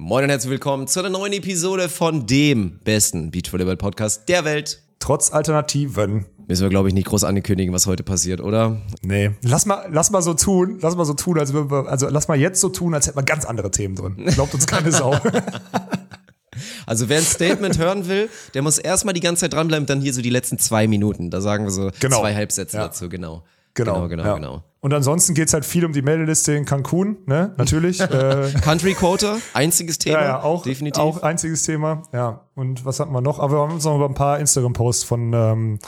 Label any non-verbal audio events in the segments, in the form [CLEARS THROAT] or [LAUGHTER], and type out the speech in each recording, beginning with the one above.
Moin und herzlich willkommen zu einer neuen Episode von dem besten Beachvolleyball-Podcast der Welt. Trotz Alternativen. Müssen wir, glaube ich, nicht groß ankündigen, was heute passiert, oder? Nee. Lass mal, lass mal so tun, lass mal so tun, als wir, also lass mal jetzt so tun, als hätten wir ganz andere Themen drin. Glaubt uns keine Sau. [LAUGHS] Also wer ein Statement hören will, der muss erstmal die ganze Zeit dranbleiben, dann hier so die letzten zwei Minuten. Da sagen wir so Genau. zwei Halbsätze Ja. dazu, genau. Genau, Genau, genau, ja. genau. Und ansonsten geht's halt viel um die Meldeliste in Cancun, ne? Natürlich. [LAUGHS] äh, Country Quota, einziges Thema. ja, ja, auch, Definitiv. auch einziges Thema. Ja. Und was hatten wir noch? Aber wir haben uns noch über ein paar Instagram-Posts von, ähm,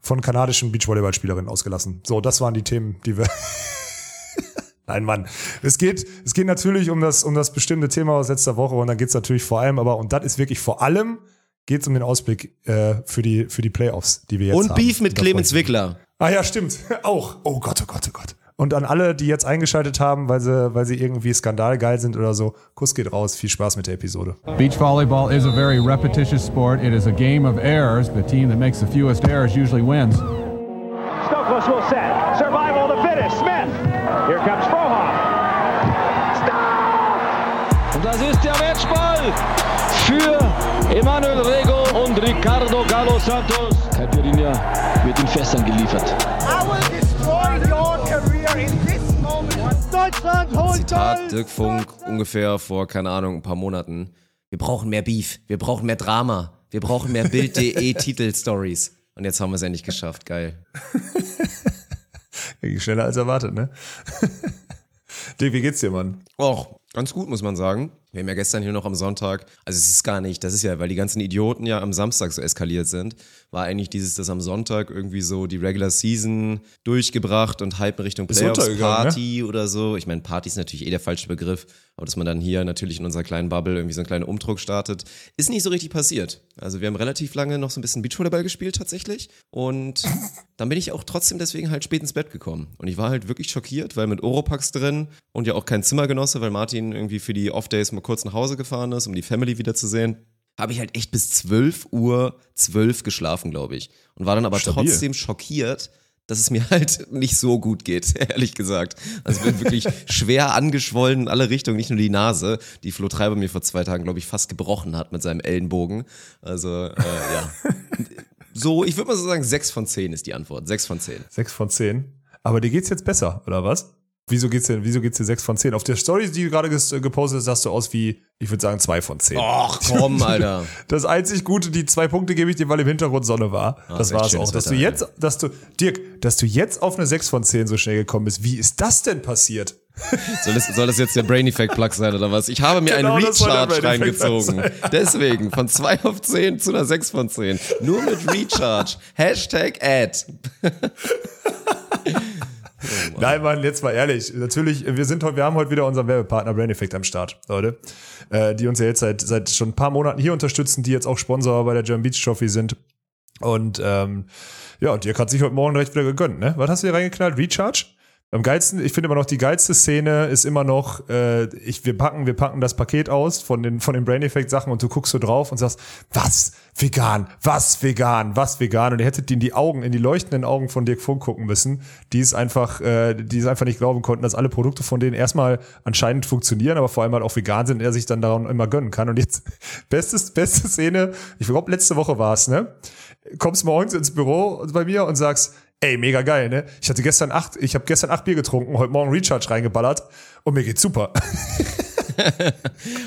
von kanadischen Beachvolleyballspielerinnen ausgelassen. So, das waren die Themen, die wir. [LAUGHS] Nein, Mann. Es geht, es geht natürlich um das, um das bestimmte Thema aus letzter Woche und dann geht's natürlich vor allem, aber, und das ist wirklich vor allem, geht's um den Ausblick äh, für, die, für die Playoffs, die wir jetzt und haben. Beef mit Clemens. Wickler. Ah ja, stimmt. [LAUGHS] Auch. Oh Gott, oh Gott, oh Gott. Und an alle, die jetzt eingeschaltet haben, weil sie, weil sie irgendwie skandalgeil sind oder so, Kuss geht raus. Viel Spaß mit der Episode. Beach volleyball is a very repetitious sport. It is a game of errors. The team that makes the fewest errors usually wins. Stokos will set. Survival the fittest. Smith. Here comes Frohoff. Stop! Und das ist der Matchball für Emanuel Rego und Ricardo Galo Santos. Caipirinha wird in Fässern geliefert. I will destroy your career in this moment. Deutschland holt Zitat. Dirk Funk ungefähr vor, keine Ahnung, ein paar Monaten. Wir brauchen mehr Beef, wir brauchen mehr Drama, wir brauchen mehr Bild.de [LAUGHS] Titelstories. Und jetzt haben wir es endlich geschafft, geil. [LAUGHS] Ging schneller als erwartet, ne? [LAUGHS] Dick, wie geht's dir, Mann? Och, ganz gut, muss man sagen. Wir haben ja gestern hier noch am Sonntag, also es ist gar nicht, das ist ja, weil die ganzen Idioten ja am Samstag so eskaliert sind, war eigentlich dieses, das am Sonntag irgendwie so die Regular Season durchgebracht und Hype in Richtung Ist Playoffs untergegangen, ne? Party oder so. Ich meine, Party ist natürlich eh der falsche Begriff, aber dass man dann hier natürlich in unserer kleinen Bubble irgendwie so einen kleinen Umdruck startet, ist nicht so richtig passiert. Also wir haben relativ lange noch so ein bisschen Beachvolleyball gespielt tatsächlich und [LAUGHS] dann bin ich auch trotzdem deswegen halt spät ins Bett gekommen. Und ich war halt wirklich schockiert, weil mit Oropax drin und ja auch kein Zimmergenosse, weil Martin irgendwie für die Off-Days mal kurz nach Hause gefahren ist, um die Family wiederzusehen, habe ich halt echt bis 12 Uhr 12 geschlafen, glaube ich. Und war dann aber Stabil. trotzdem schockiert, dass es mir halt nicht so gut geht, [LAUGHS] ehrlich gesagt. Also ich bin wirklich schwer angeschwollen in alle Richtungen, nicht nur die Nase, die Flo Treiber mir vor zwei Tagen, glaube ich, fast gebrochen hat mit seinem Ellenbogen. Also, äh, ja. [LAUGHS] So, ich würde mal so sagen, 6 von 10 ist die Antwort. 6 von 10. Sechs von zehn. Aber dir geht's jetzt besser, oder was? Wieso geht's dir, wieso geht's dir sechs von zehn? Auf der Story, die du gerade äh, gepostet hast, sahst du aus wie, ich würde sagen, zwei von zehn. Och, [LAUGHS] komm, Alter. Das einzig Gute, die zwei Punkte gebe ich dir, weil im Hintergrund Sonne war. das ist echt war's auch. Dass Wetter, du jetzt, dass du, Dirk, dass du jetzt auf eine sechs von zehn so schnell gekommen bist. Wie ist das denn passiert? [LAUGHS] Soll das, soll das jetzt der Brain Effect Plug sein oder was? Ich habe mir Genau, einen das Recharge reingezogen. Deswegen, von 2 auf 10 zu einer 6 von 10. Nur mit Recharge. Hashtag Ad. [LAUGHS] Nein, Mann, jetzt mal ehrlich. Natürlich, wir sind heute, wir haben heute wieder unseren Werbepartner Brain Effect am Start, Leute. Äh, die uns ja jetzt seit, seit schon ein paar Monaten hier unterstützen, die jetzt auch Sponsor bei der German Beach Trophy sind. Und ähm, ja, Dirk hat sich heute Morgen direkt wieder gegönnt, ne? Was hast du hier reingeknallt? Recharge? Am geilsten, ich finde immer noch, die geilste Szene ist immer noch, äh, ich, wir packen, wir packen das Paket aus von den, von den Brain Effect Sachen und du guckst so drauf und sagst, was? Vegan? Was vegan? Was vegan? Und ihr hättet in die Augen, in die leuchtenden Augen von Dirk Funk gucken müssen, die es einfach, äh, die es einfach nicht glauben konnten, dass alle Produkte von denen erstmal anscheinend funktionieren, aber vor allem halt auch vegan sind und er sich dann daran immer gönnen kann. Und jetzt, [LAUGHS] bestes, beste Szene, ich glaube, letzte Woche war es, ne? Kommst morgens ins Büro bei mir und sagst, Ey, mega geil, ne? Ich hatte gestern acht, ich habe gestern acht Bier getrunken, heute Morgen Recharge reingeballert und mir geht's super. [LAUGHS]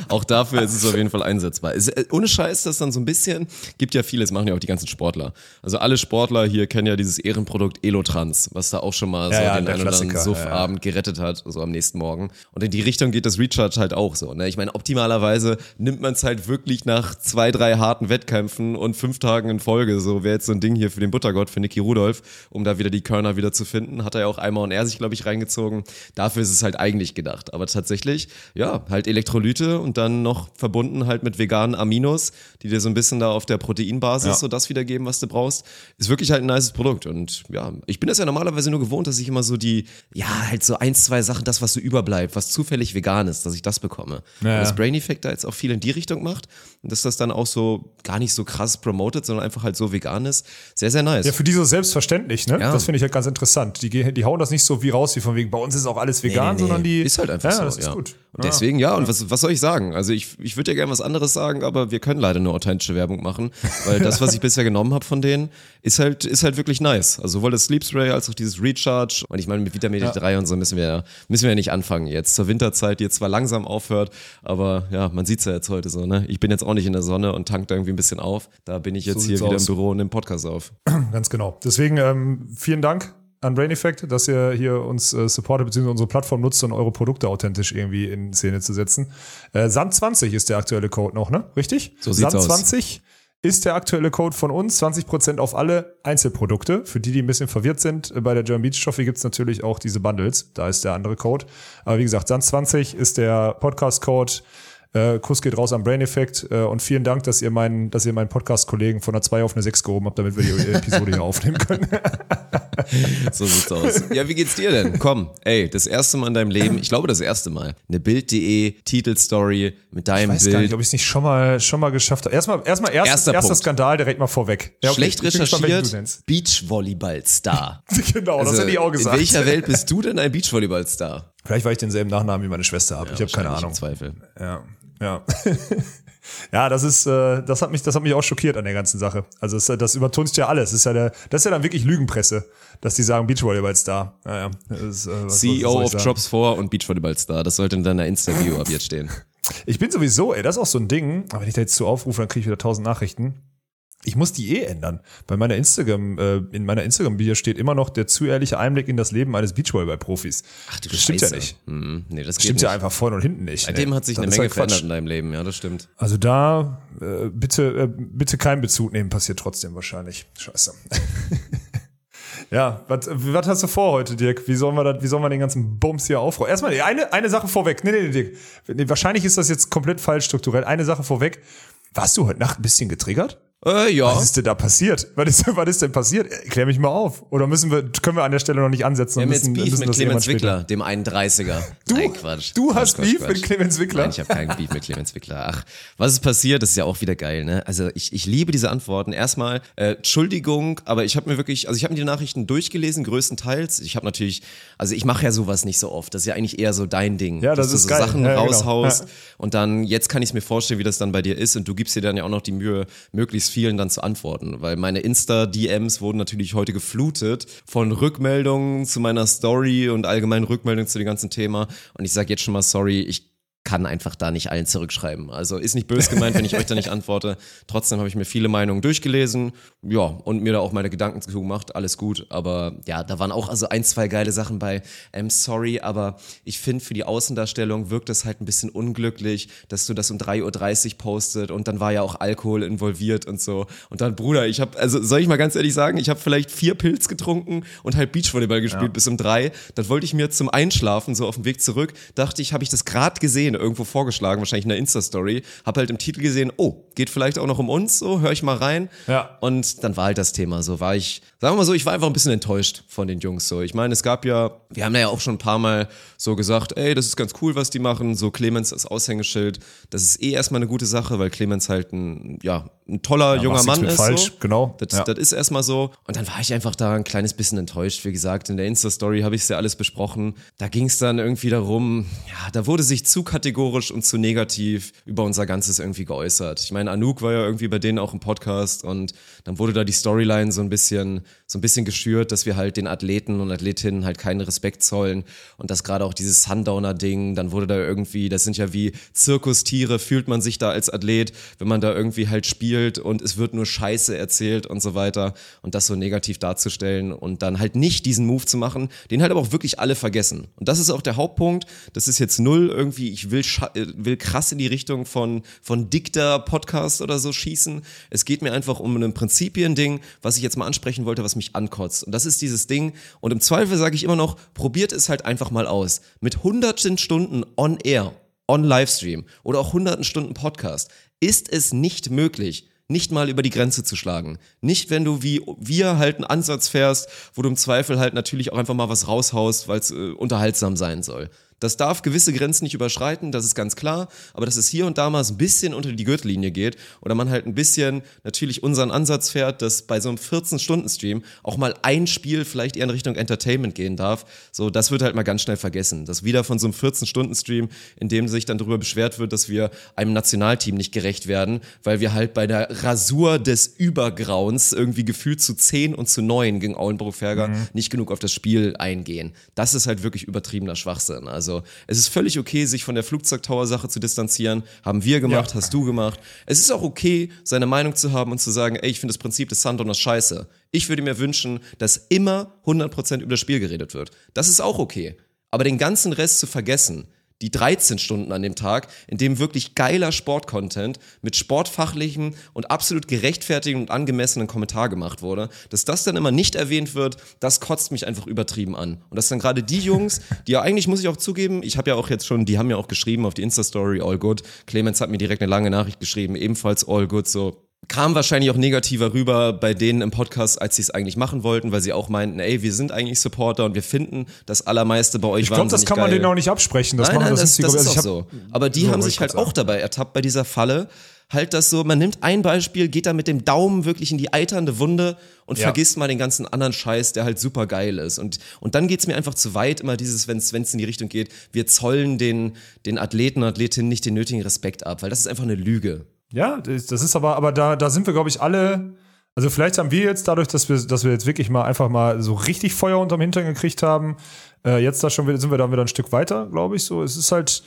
Auch dafür ist es auf jeden Fall einsetzbar. Es, äh, ohne Scheiß, das dann so ein bisschen, gibt ja vieles, machen ja auch die ganzen Sportler. Also alle Sportler hier kennen ja dieses Ehrenprodukt Elotrans, was da auch schon mal so ja, den einen oder anderen Suffabend gerettet hat, so am nächsten Morgen. Und in die Richtung geht das Recharge halt auch so. Ne? Ich meine, optimalerweise nimmt man es halt wirklich nach zwei, drei harten Wettkämpfen und fünf Tagen in Folge. So wäre jetzt so ein Ding hier für den Buttergott, für Niki Rudolph, um da wieder die Körner wieder zu finden. Hat er ja auch einmal und er sich, glaube ich, reingezogen. Dafür ist es halt eigentlich gedacht. Aber tatsächlich, ja, halt Elektrolyte und dann noch verbunden halt mit veganen Aminos, die dir so ein bisschen da auf der Proteinbasis Ja. so das wiedergeben, was du brauchst, ist wirklich halt ein nices Produkt. Und ja, ich bin das ja normalerweise nur gewohnt, dass ich immer so die, ja, halt so eins, zwei Sachen, das, was so überbleibt, was zufällig vegan ist, dass ich das bekomme. Ja. Und das Brain Effect da jetzt auch viel in die Richtung macht und dass das dann auch so gar nicht so krass promotet, sondern einfach halt so vegan ist. Sehr, sehr nice. Ja, für die so selbstverständlich, ne? Ja. Das finde ich halt ganz interessant. Die, die hauen das nicht so wie raus, wie von wegen, bei uns ist auch alles vegan, Nee, nee, nee. sondern die. Ist halt einfach ja, so. Das ist ja. gut. Und deswegen, ja, Ja, und was, was soll ich sagen? Also ich, ich würde ja gerne was anderes sagen, aber wir können leider nur authentische Werbung machen, weil das, was ich [LAUGHS] bisher genommen habe von denen, ist halt, ist halt wirklich nice. Also sowohl das Sleep Spray als auch dieses Recharge. Und ich meine, mit Vitamin D3 und so müssen wir, müssen wir ja nicht anfangen jetzt. Zur Winterzeit, die jetzt zwar langsam aufhört, aber ja, man sieht's ja jetzt heute so, ne? Ich bin jetzt auch nicht in der Sonne und tank da irgendwie ein bisschen auf. Da bin ich jetzt So hier wieder aus. im Büro und im Podcast auf. [CLEARS THROAT] Ganz genau. Deswegen ähm, vielen Dank an Brain Effect, dass ihr hier uns äh, supportet, beziehungsweise unsere Plattform nutzt, um eure Produkte authentisch irgendwie in Szene zu setzen. Äh, Sand20 ist der aktuelle Code noch, ne? Richtig? So sieht's aus. Sand20 ist der aktuelle Code von uns. 20% auf alle Einzelprodukte. Für die, die ein bisschen verwirrt sind, äh, bei der German Beach Trophy gibt's natürlich auch diese Bundles. Da ist der andere Code. Aber wie gesagt, Sand20 ist der Podcast-Code. Äh, Kuss geht raus am Brain Effect äh, und vielen Dank, dass ihr meinen, dass ihr meinen Podcast-Kollegen von einer 2 auf eine 6 gehoben habt, damit wir die [LAUGHS] Episode hier aufnehmen können. [LAUGHS] So sieht's aus. Ja, wie geht's dir denn? Komm, ey, das erste Mal in deinem Leben, ich glaube das erste Mal, eine Bild.de Titelstory mit deinem Ich weiß gar Bild. nicht, ob ich es nicht schon mal, schon mal geschafft habe. Erstmal, erstmal erst, Erster erster. Skandal direkt mal vorweg. Ja, okay, Schlecht recherchiert. Beachvolleyball-Star. [LAUGHS] genau, das Also, hätte ich auch gesagt. In welcher Welt bist du denn ein Beachvolleyball-Star? Vielleicht, weil ich denselben Nachnamen wie meine Schwester habe. ich habe keine Ahnung. Zweifel. Ja, ja. [LAUGHS] ja, das ist, äh, das hat mich, das hat mich auch schockiert an der ganzen Sache. Also das, das übertunst ja alles. Das ist ja der, das ist ja dann wirklich Lügenpresse, dass die sagen Beachvolleyball-Star. Ja, ja. Das ist, äh, was- was CEO ich of? Drops 4 und Beachvolleyball-Star. Das sollte in deiner Insta-Bio ab jetzt stehen. Ich bin sowieso, ey, das ist auch so ein Ding. Aber wenn ich da jetzt zu aufrufe, dann kriege ich wieder tausend Nachrichten. Ich muss die eh ändern. Bei meiner Instagram, äh, in meiner Instagram-Bio steht immer noch der zu ehrliche Einblick in das Leben eines Beachvolleyball-Profis. Ach du das stimmt ja nicht. Hm, nee, das Das stimmt nicht. ja einfach vorne und hinten nicht. Seitdem Nee. hat sich Das eine Menge Quatsch. verändert in deinem Leben, ja, das stimmt. Also da äh, bitte, äh, bitte keinen Bezug nehmen, passiert trotzdem wahrscheinlich. Scheiße. [LAUGHS] ja, was was hast du vor heute, Dirk? Wie sollen wir, das, wie sollen wir den ganzen Bums hier aufräumen? Erstmal eine, eine Sache vorweg. Nee, nee, nee, Dirk. Nee, wahrscheinlich ist das jetzt komplett falsch strukturell. Eine Sache vorweg. Warst du heute Nacht ein bisschen getriggert? Äh, ja. Was ist denn da passiert? Was ist, was ist denn passiert? Klär mich mal auf. Oder müssen wir, können wir an der Stelle noch nicht ansetzen? Wir haben jetzt müssen, Beef müssen mit Clemens? Wickler, dem 31er. Du, Nein, Quatsch. du Quatsch, hast Quatsch, Beef Quatsch. mit Clemens Wickler? Nein, ich habe keinen Beef mit Clemens Wickler. Ach, was ist passiert? Das ist ja auch wieder geil, ne? Also ich, ich liebe diese Antworten. Erstmal, äh, Entschuldigung, aber ich habe mir wirklich, also ich habe mir die Nachrichten durchgelesen, größtenteils. Ich habe natürlich, also ich mache ja sowas nicht so oft. Das ist ja eigentlich eher so dein Ding. Ja, das dass ist du so geil. Sachen Ja, genau. raushaust Ja. und dann, jetzt kann ich mir vorstellen, wie das dann bei dir ist und du gibst dir dann ja auch noch die Mühe, möglichst vielen dann zu antworten, weil meine Insta-DMs wurden natürlich heute geflutet von Rückmeldungen zu meiner Story und allgemeinen Rückmeldungen zu dem ganzen Thema. Und ich sage jetzt schon mal sorry, ich kann einfach da nicht allen zurückschreiben. Also ist nicht böse gemeint, wenn ich euch da nicht antworte. Trotzdem habe ich mir viele Meinungen durchgelesen, ja, und mir da auch meine Gedanken zu gemacht, alles gut. Aber ja, da waren auch also ein, zwei geile Sachen bei. Ähm, sorry, aber ich finde, für die Außendarstellung wirkt es halt ein bisschen unglücklich, dass du das um 3.30 Uhr postet und dann war ja auch Alkohol involviert und so. Und dann, Bruder, ich habe, also soll ich mal ganz ehrlich sagen, ich habe vielleicht vier Pilz getrunken und halt Beachvolleyball gespielt bis um drei. Das wollte ich mir zum Einschlafen, so auf dem Weg zurück, dachte ich, habe ich das gerade gesehen, irgendwo vorgeschlagen, wahrscheinlich in der Insta-Story, habe halt im Titel gesehen, oh, geht vielleicht auch noch um uns, so, höre ich mal rein. Ja. Und dann war halt das Thema so, war ich, sagen wir mal so, ich war einfach ein bisschen enttäuscht von den Jungs so. Ich meine, es gab ja, wir haben ja auch schon ein paar Mal so gesagt, ey, das ist ganz cool, was die machen, so Clemens als Aushängeschild, das ist eh erstmal eine gute Sache, weil Clemens halt ein, ja, ein toller junger machst Mann ist. falsch, so. genau. Das, Ja. das ist erstmal so. Und dann war ich einfach da ein kleines bisschen enttäuscht. Wie gesagt, in der Insta-Story habe ich es ja alles besprochen. Da ging es dann irgendwie darum, ja, da wurde sich zu kategorisch und zu negativ über unser Ganzes irgendwie geäußert. Ich meine, Anouk war ja irgendwie bei denen auch im Podcast und dann wurde da die Storyline so ein bisschen, so ein bisschen geschürt, dass wir halt den Athleten und Athletinnen halt keinen Respekt zollen und dass gerade auch dieses Sundowner-Ding, dann wurde da irgendwie, das sind ja wie Zirkustiere, fühlt man sich da als Athlet, wenn man da irgendwie halt spielt und es wird nur Scheiße erzählt und so weiter und das so negativ darzustellen und dann halt nicht diesen Move zu machen, den halt aber auch wirklich alle vergessen. Und das ist auch der Hauptpunkt. Das ist jetzt null irgendwie, ich will, äh, will krass in die Richtung von, von Dicta-Podcast oder so schießen. Es geht mir einfach um ein Prinzipien-Ding, was ich jetzt mal ansprechen wollte, was mich ankotzt. Und das ist dieses Ding. Und im Zweifel sage ich immer noch, probiert es halt einfach mal aus. Mit hunderten Stunden on air, on Livestream oder auch hunderten Stunden Podcast ist es nicht möglich, nicht mal über die Grenze zu schlagen. Nicht, wenn du wie wir halt einen Ansatz fährst, wo du im Zweifel halt natürlich auch einfach mal was raushaust, weil es äh, unterhaltsam sein soll. Das darf gewisse Grenzen nicht überschreiten, das ist ganz klar, aber dass es hier und da mal so ein bisschen unter die Gürtellinie geht oder man halt ein bisschen natürlich unseren Ansatz fährt, dass bei so einem 14-Stunden-Stream auch mal ein Spiel vielleicht eher in Richtung Entertainment gehen darf, so das wird halt mal ganz schnell vergessen. Das wieder von so einem 14-Stunden-Stream, in dem sich dann darüber beschwert wird, dass wir einem Nationalteam nicht gerecht werden, weil wir halt bei der Rasur des Übergrauens irgendwie gefühlt zu 10 und zu 9 gegen Aulenburg-Ferger Mhm. nicht genug auf das Spiel eingehen. Das ist halt wirklich übertriebener Schwachsinn. Also es ist völlig okay, sich von der Flugzeugtower-Sache zu distanzieren. Haben wir gemacht, Ja. hast du gemacht. Es ist auch okay, seine Meinung zu haben und zu sagen, ey, ich finde das Prinzip des Sundowns scheiße. Ich würde mir wünschen, dass immer 100% über das Spiel geredet wird. Das ist auch okay. Aber den ganzen Rest zu vergessen, die 13 Stunden an dem Tag, in dem wirklich geiler Sportcontent mit sportfachlichen und absolut gerechtfertigten und angemessenen Kommentar gemacht wurde, dass das dann immer nicht erwähnt wird, das kotzt mich einfach übertrieben an. Und dass dann gerade die Jungs, die ja eigentlich, muss ich auch zugeben, ich habe ja auch jetzt schon, die haben ja auch geschrieben auf die Insta-Story, all good. Clemens hat mir direkt eine lange Nachricht geschrieben, ebenfalls all good, so, kam wahrscheinlich auch negativer rüber bei denen im Podcast, als sie es eigentlich machen wollten, weil sie auch meinten, ey, wir sind eigentlich Supporter und wir finden das Allermeiste bei euch Ich glaube, das kann man geil. denen auch nicht absprechen. Das nein, nein, das, das glaub ist also hab- so. Aber die haben sich ich halt auch dabei ertappt bei dieser Falle. Halt das so, man nimmt ein Beispiel, geht da mit dem Daumen wirklich in die eiternde Wunde und Ja. vergisst mal den ganzen anderen Scheiß, der halt super geil ist. Und, und dann geht's mir einfach zu weit, immer dieses, wenn es in die Richtung geht, wir zollen den, den Athleten und Athletinnen nicht den nötigen Respekt ab, weil das ist einfach eine Lüge. Ja, das ist aber, aber da, da sind wir, glaube ich, alle. Also vielleicht haben wir jetzt dadurch, dass wir, dass wir jetzt wirklich mal einfach mal so richtig Feuer unterm Hintern gekriegt haben, äh, jetzt da schon wieder, sind wir da wieder ein Stück weiter, glaube ich. So, es ist halt,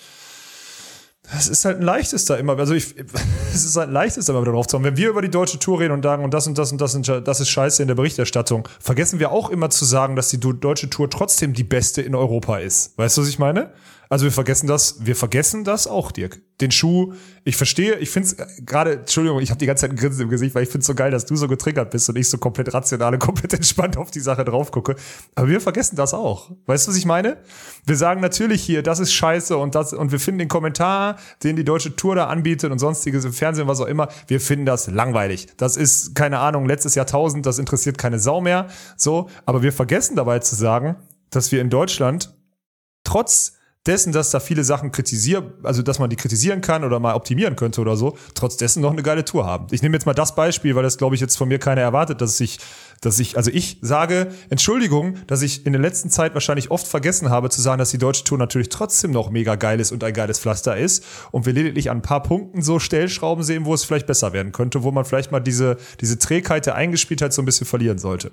es ist halt ein leichtes da immer. Also ich, [LAUGHS] es ist halt ein leichtes da immer wieder drauf zu haben. Wenn wir über die deutsche Tour reden und sagen, und das und das und das und das ist scheiße in der Berichterstattung, vergessen wir auch immer zu sagen, dass die deutsche Tour trotzdem die beste in Europa ist. Weißt du, was ich meine? Also wir vergessen das, wir vergessen das auch, Dirk. Den Schuh, ich verstehe, ich finde es gerade, Entschuldigung, ich habe die ganze Zeit ein Grinsen im Gesicht, weil ich finde es so geil, dass du so getriggert bist und ich so komplett rational und [LAUGHS] komplett entspannt auf die Sache drauf gucke. Aber wir vergessen das auch. Weißt du, was ich meine? Wir sagen natürlich hier, das ist scheiße und das, und wir finden den Kommentar, den die deutsche Tour da anbietet und sonstiges im Fernsehen, was auch immer, wir finden das langweilig. Das ist, keine Ahnung, letztes Jahrtausend, das interessiert keine Sau mehr. So, aber wir vergessen dabei zu sagen, dass wir in Deutschland trotz dessen, dass da viele Sachen kritisieren, also dass man die kritisieren kann oder mal optimieren könnte oder so, trotz dessen noch eine geile Tour haben. Ich nehme jetzt mal das Beispiel, weil das glaube ich jetzt von mir keiner erwartet, dass ich, dass ich, also ich sage, Entschuldigung, dass ich in der letzten Zeit wahrscheinlich oft vergessen habe zu sagen, dass die deutsche Tour natürlich trotzdem noch mega geil ist und ein geiles Pflaster ist und wir lediglich an ein paar Punkten so Stellschrauben sehen, wo es vielleicht besser werden könnte, wo man vielleicht mal diese, diese Trägheit der Eingespieltheit so ein bisschen verlieren sollte.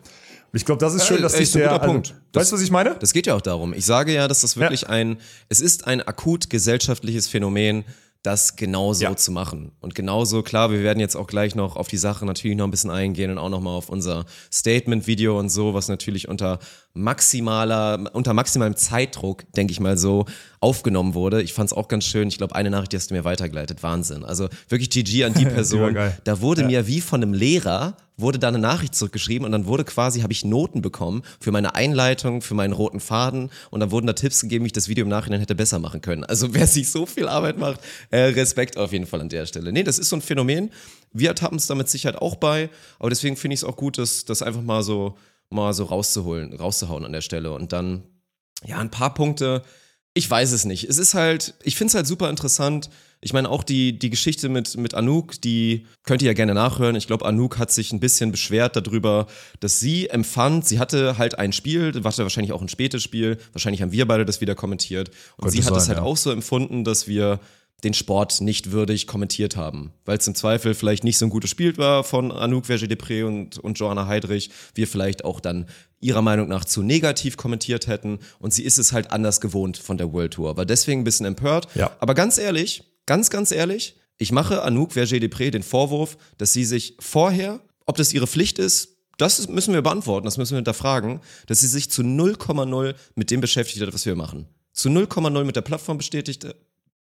Ich glaube, das ist schön, Ja, dass ist ein der, guter also, Punkt. weißt du, was ich meine? Das geht ja auch darum. Ich sage ja, dass das wirklich ein, es ist ein akut gesellschaftliches Phänomen, das genauso Ja. zu machen. Und genauso, klar, wir werden jetzt auch gleich noch auf die Sache natürlich noch ein bisschen eingehen und auch nochmal auf unser Statement-Video und so, was natürlich unter maximaler, unter maximalem Zeitdruck, denke ich mal so, aufgenommen wurde. Ich fand es auch ganz schön. Ich glaube, eine Nachricht, die hast du mir weitergeleitet. Wahnsinn. Also wirklich GG an die [LAUGHS] Person. Da wurde mir wie von einem Lehrer wurde da eine Nachricht zurückgeschrieben und dann wurde quasi, habe ich Noten bekommen für meine Einleitung, für meinen roten Faden und dann wurden da Tipps gegeben, wie ich das Video im Nachhinein hätte besser machen können. Also wer sich so viel Arbeit macht, äh, Respekt auf jeden Fall an der Stelle. Nee, das ist so ein Phänomen. Wir ertappen es damit Sicherheit auch bei, aber deswegen finde ich es auch gut, das, das einfach mal so, mal so rauszuholen, rauszuhauen an der Stelle und dann, ja, ein paar Punkte, ich weiß es nicht. Es ist halt, ich finde es halt super interessant. Ich meine, auch die, die Geschichte mit, mit Anouk, die könnt ihr ja gerne nachhören. Ich glaube, Anouk hat sich ein bisschen beschwert darüber, dass sie empfand, sie hatte halt ein Spiel, war wahrscheinlich auch ein spätes Spiel. Wahrscheinlich haben wir beide das wieder kommentiert. Und Könnte sie hat es halt ja. auch so empfunden, dass wir den Sport nicht würdig kommentiert haben. Weil es im Zweifel vielleicht nicht so ein gutes Spiel war von Anouk Verger-Depré und, und Joanna Heidrich. Wir vielleicht auch dann ihrer Meinung nach zu negativ kommentiert hätten. Und sie ist es halt anders gewohnt von der World Tour. War deswegen ein bisschen empört. Ja. Aber ganz ehrlich, ganz, ganz ehrlich, ich mache Anouk Verger-Depré den Vorwurf, dass sie sich vorher, ob das ihre Pflicht ist, das müssen wir beantworten, das müssen wir hinterfragen, dass sie sich zu 0,0 mit dem beschäftigt hat, was wir machen. Zu 0,0 mit der Plattform bestätigt,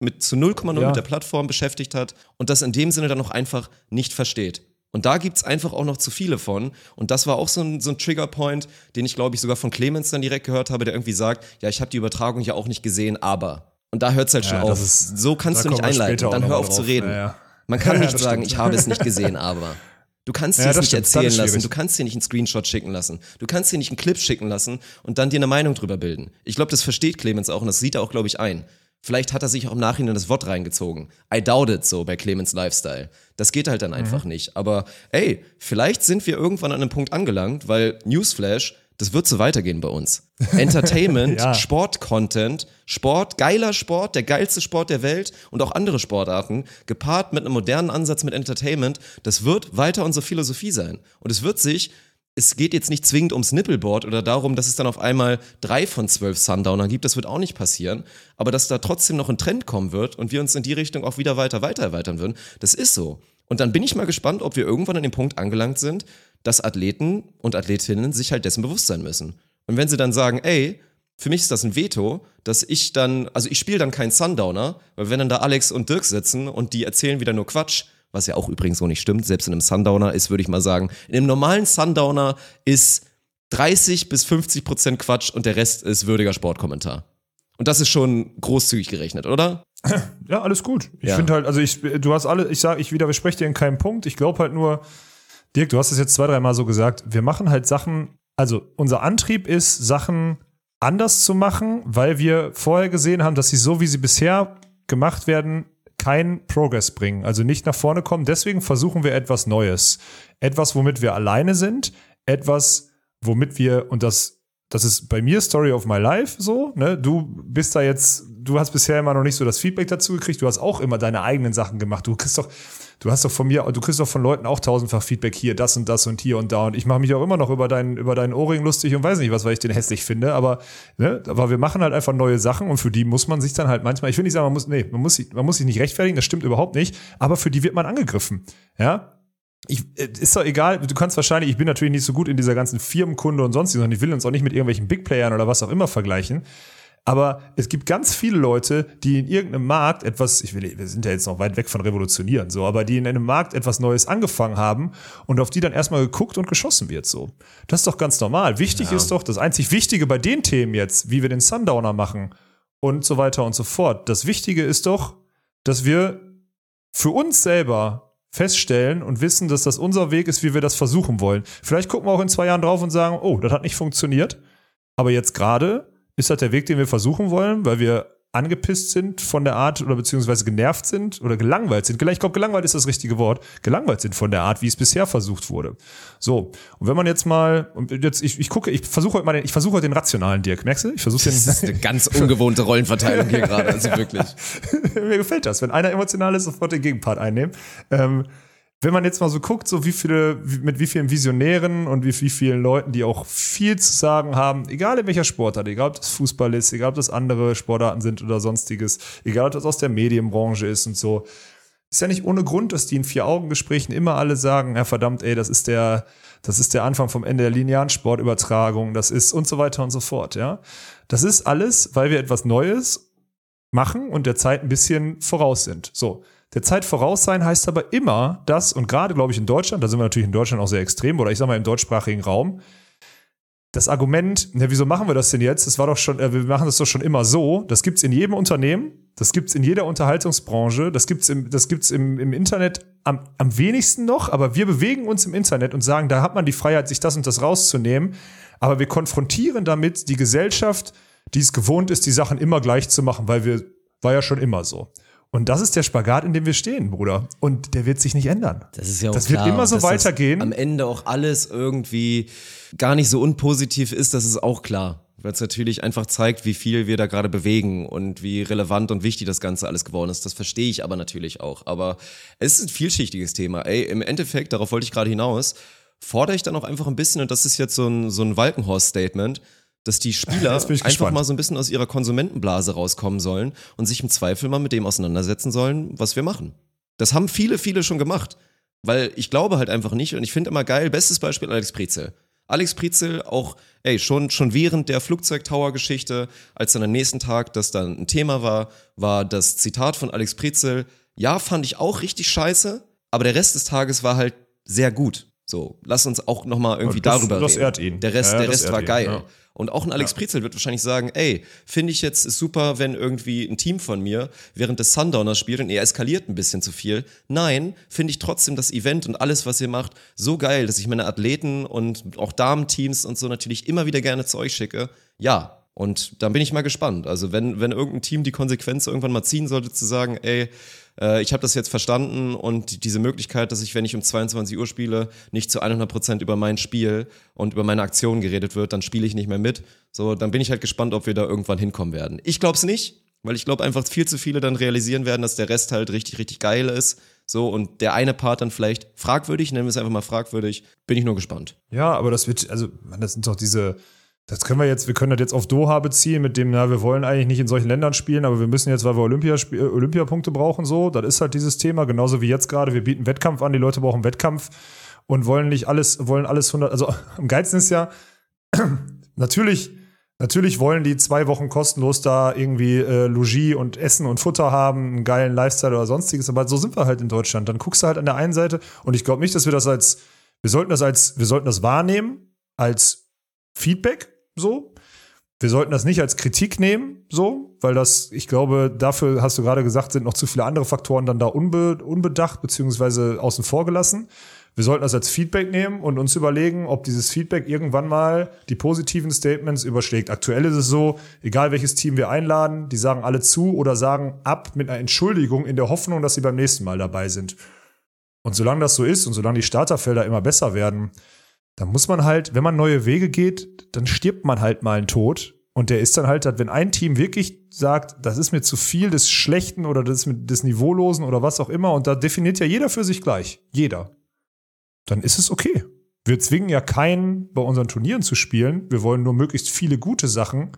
mit zu 0,0 Ja. mit der Plattform beschäftigt hat und das in dem Sinne dann auch einfach nicht versteht. Und da gibt's einfach auch noch zu viele von. Und das war auch so ein, so ein Triggerpoint, den ich, glaube ich, sogar von Clemens dann direkt gehört habe, der irgendwie sagt, ja, ich habe die Übertragung ja auch nicht gesehen, aber. Und da hört's halt schon Ja, auf. das ist- so kannst du nicht einleiten. Dann hör auf zu drauf. reden. Ja. Man kann [LAUGHS] nicht das sagen, stimmt. ich habe es nicht gesehen, aber. Du kannst dir das das nicht stimmt. Das erzählen ist lassen, du kannst dir nicht einen Screenshot schicken lassen, du kannst dir nicht einen Clip schicken lassen und dann dir eine Meinung drüber bilden. Ich glaube, das versteht Clemens auch und das sieht er auch, glaube ich, ein. Vielleicht hat er sich auch im Nachhinein das Wort reingezogen. I doubt it so bei Clemens Lifestyle. Das geht halt dann einfach nicht. Aber ey, vielleicht sind wir irgendwann an einem Punkt angelangt, weil Newsflash, das wird so weitergehen bei uns. [LAUGHS] Entertainment, Ja. Sport-Content, Sport, geiler Sport, der geilste Sport der Welt und auch andere Sportarten, gepaart mit einem modernen Ansatz mit Entertainment, das wird weiter unsere Philosophie sein. Und es wird sich, es geht jetzt nicht zwingend ums Nippelboard oder darum, dass es dann auf einmal drei von zwölf Sundowner gibt, das wird auch nicht passieren, aber dass da trotzdem noch ein Trend kommen wird und wir uns in die Richtung auch wieder weiter, weiter erweitern würden, das ist so. Und dann bin ich mal gespannt, ob wir irgendwann an dem Punkt angelangt sind, dass Athleten und Athletinnen sich halt dessen bewusst sein müssen. Und wenn sie dann sagen, ey, für mich ist das ein Veto, dass ich dann, also ich spiele dann keinen Sundowner, weil wenn dann da Alex und Dirk sitzen und die erzählen wieder nur Quatsch, was ja auch übrigens so nicht stimmt, selbst in einem Sundowner ist, würde ich mal sagen, in einem normalen Sundowner ist 30 bis 50 Prozent Quatsch und der Rest ist würdiger Sportkommentar. Und das ist schon großzügig gerechnet, oder? [CLEARS THROAT] Ja, alles gut. Ich Ja. finde halt, also ich, du hast alle, ich sage, ich widerspreche dir in keinem Punkt. Ich glaube halt nur, Dirk, du hast es jetzt zwei, dreimal so gesagt, wir machen halt Sachen, also unser Antrieb ist, Sachen anders zu machen, weil wir vorher gesehen haben, dass sie so, wie sie bisher gemacht werden, keinen Progress bringen, also nicht nach vorne kommen. Deswegen versuchen wir etwas Neues. Etwas, womit wir alleine sind, etwas, womit wir, und das, das ist bei mir Story of my life so, ne? Du bist da jetzt, du hast bisher immer noch nicht so das Feedback dazu gekriegt, du hast auch immer deine eigenen Sachen gemacht. Du kriegst doch, du hast doch von mir, du kriegst doch von Leuten auch tausendfach Feedback hier, das und das und hier und da. Und ich mache mich auch immer noch über deinen, über deinen Ohrring lustig und weiß nicht was, weil ich den hässlich finde. Aber, ne, aber wir machen halt einfach neue Sachen und für die muss man sich dann halt manchmal, ich will nicht sagen, man muss, nee, man muss, sich- man muss sich nicht rechtfertigen, das stimmt überhaupt nicht, aber für die wird man angegriffen. Ja, ich, äh, ist doch egal, du kannst wahrscheinlich, ich bin natürlich nicht so gut in dieser ganzen Firmenkunde und sonstiges und ich will uns auch nicht mit irgendwelchen Big Playern oder was auch immer vergleichen. Aber es gibt ganz viele Leute, die in irgendeinem Markt etwas, ich will, wir sind ja jetzt noch weit weg von revolutionieren, so, aber die in einem Markt etwas Neues angefangen haben und auf die dann erstmal geguckt und geschossen wird, so. Das ist doch ganz normal. Wichtig ist doch, das einzig Wichtige bei den Themen jetzt, wie wir den Sundowner machen und so weiter und so fort. Das Wichtige ist doch, dass wir für uns selber feststellen und wissen, dass das unser Weg ist, wie wir das versuchen wollen. Vielleicht gucken wir auch in zwei Jahren drauf und sagen, oh, das hat nicht funktioniert. Aber jetzt gerade ist das der Weg, den wir versuchen wollen, weil wir angepisst sind von der Art oder beziehungsweise genervt sind oder gelangweilt sind. Ich glaube, gelangweilt ist das richtige Wort. Gelangweilt sind von der Art, wie es bisher versucht wurde. So. Und wenn man jetzt mal, und jetzt, ich, ich gucke, ich versuche heute mal den, ich versuche heute den rationalen Dirk. Merkst du? Ich versuche den, Das ist eine ganz ungewohnte Rollenverteilung hier [LAUGHS] gerade, also wirklich. mir gefällt das. Wenn einer emotional ist, sofort den Gegenpart einnehmen. Ähm, wenn man jetzt mal so guckt, so wie viele, mit wie vielen Visionären und wie, wie vielen Leuten, die auch viel zu sagen haben, egal in welcher Sportart, egal ob das Fußball ist, egal ob das andere Sportarten sind oder sonstiges, egal ob das aus der Medienbranche ist und so, ist ja nicht ohne Grund, dass die in Vier-Augen-Gesprächen immer alle sagen, ja verdammt, ey, das ist der, das ist der Anfang vom Ende der linearen Sportübertragung, das ist und so weiter und so fort, ja. Das ist alles, weil wir etwas Neues machen und der Zeit ein bisschen voraus sind. So. Der Zeit voraus sein heißt aber immer, dass, und gerade glaube ich in Deutschland, da sind wir natürlich in Deutschland auch sehr extrem, oder ich sage mal im deutschsprachigen Raum, das Argument, na, wieso machen wir das denn jetzt? Das war doch schon, äh, wir machen das doch schon immer so. Das gibt's in jedem Unternehmen, das gibt's in jeder Unterhaltungsbranche, das gibt's im, im, im Internet am, am wenigsten noch, aber wir bewegen uns im Internet und sagen, da hat man die Freiheit, sich das und das rauszunehmen. Aber wir konfrontieren damit die Gesellschaft, die es gewohnt ist, die Sachen immer gleich zu machen, weil wir, war ja schon immer so. Und das ist der Spagat, in dem wir stehen, Bruder. Und der wird sich nicht ändern. Das ist ja auch Das wird klar, immer so weitergehen. Am Ende auch alles irgendwie gar nicht so unpositiv ist, das ist auch klar. Weil es natürlich einfach zeigt, wie viel wir da gerade bewegen und wie relevant und wichtig das Ganze alles geworden ist. Das verstehe ich aber natürlich auch. Aber es ist ein vielschichtiges Thema. Ey, im Endeffekt, darauf wollte ich gerade hinaus, fordere ich dann auch einfach ein bisschen, und das ist jetzt so ein, so ein Walkenhorst-Statement, dass die [LAUGHS] Spieler einfach gespannt. mal so ein bisschen aus ihrer Konsumentenblase rauskommen sollen und sich im Zweifel mal mit dem auseinandersetzen sollen, was wir machen. Das haben viele, viele schon gemacht. Weil ich glaube halt einfach nicht und ich finde immer geil, bestes Beispiel Alex Prezel. Alex Prezel auch, ey, schon, schon während der Flugzeugtower-Geschichte, als dann am nächsten Tag das dann ein Thema war, war das Zitat von Alex Prezel, ja, fand ich auch richtig scheiße, aber der Rest des Tages war halt sehr gut. So, lass uns auch nochmal irgendwie Das- darüber das reden. ehrt ihn. Der Rest, Ja, der Rest war ihn, geil. ja. Und auch ein Alex Prizel wird wahrscheinlich sagen, ey, finde ich jetzt super, wenn irgendwie ein Team von mir während des Sundowners spielt und er eskaliert ein bisschen zu viel. Nein, finde ich trotzdem das Event und alles, was ihr macht, so geil, dass ich meine Athleten und auch Damenteams und so natürlich immer wieder gerne zu euch schicke. Ja, und dann bin ich mal gespannt. Also wenn, wenn irgendein Team die Konsequenz irgendwann mal ziehen sollte, zu sagen, ey, äh, ich habe das jetzt verstanden und diese Möglichkeit, dass ich, wenn ich um 22 Uhr spiele, nicht zu 100 Prozent über mein Spiel und über meine Aktionen geredet wird, dann spiele ich nicht mehr mit. So, dann bin ich halt gespannt, ob wir da irgendwann hinkommen werden. Ich glaube es nicht, weil ich glaube einfach viel zu viele dann realisieren werden, dass der Rest halt richtig, richtig geil ist. So, und der eine Part dann vielleicht fragwürdig, nennen wir es einfach mal fragwürdig, bin ich nur gespannt. Ja, aber das wird, also, das sind doch diese, das können wir jetzt, wir können das jetzt auf Doha beziehen, mit dem, na, wir wollen eigentlich nicht in solchen Ländern spielen, aber wir müssen jetzt, weil wir Olympia, äh, Olympiapunkte brauchen, so, das ist halt dieses Thema, genauso wie jetzt gerade, wir bieten Wettkampf an, die Leute brauchen Wettkampf und wollen nicht alles, wollen alles 100, also [LAUGHS] am geilsten ist ja, [CLEARS THROAT] natürlich, natürlich wollen die zwei Wochen kostenlos da irgendwie äh, Logis und Essen und Futter haben, einen geilen Lifestyle oder sonstiges, aber so sind wir halt in Deutschland. Dann guckst du halt an der einen Seite und ich glaube nicht, dass wir das als, wir sollten das als, wir sollten das wahrnehmen als Feedback, so. Wir sollten das nicht als Kritik nehmen, so, weil das, ich glaube, dafür hast du gerade gesagt, sind noch zu viele andere Faktoren dann da unbe unbedacht beziehungsweise außen vor gelassen. Wir sollten das als Feedback nehmen und uns überlegen, ob dieses Feedback irgendwann mal die positiven Statements überschlägt. Aktuell ist es so, egal welches Team wir einladen, die sagen alle zu oder sagen ab mit einer Entschuldigung in der Hoffnung, dass sie beim nächsten Mal dabei sind. Und solange das so ist und solange die Starterfelder immer besser werden, dann muss man halt, wenn man neue Wege geht, dann stirbt man halt mal einen Tod. Und der ist dann halt, wenn ein Team wirklich sagt, das ist mir zu viel des Schlechten oder mit des Niveaulosen oder was auch immer, und da definiert ja jeder für sich gleich. Jeder. Dann ist es okay. Wir zwingen ja keinen, bei unseren Turnieren zu spielen. Wir wollen nur möglichst viele gute Sachen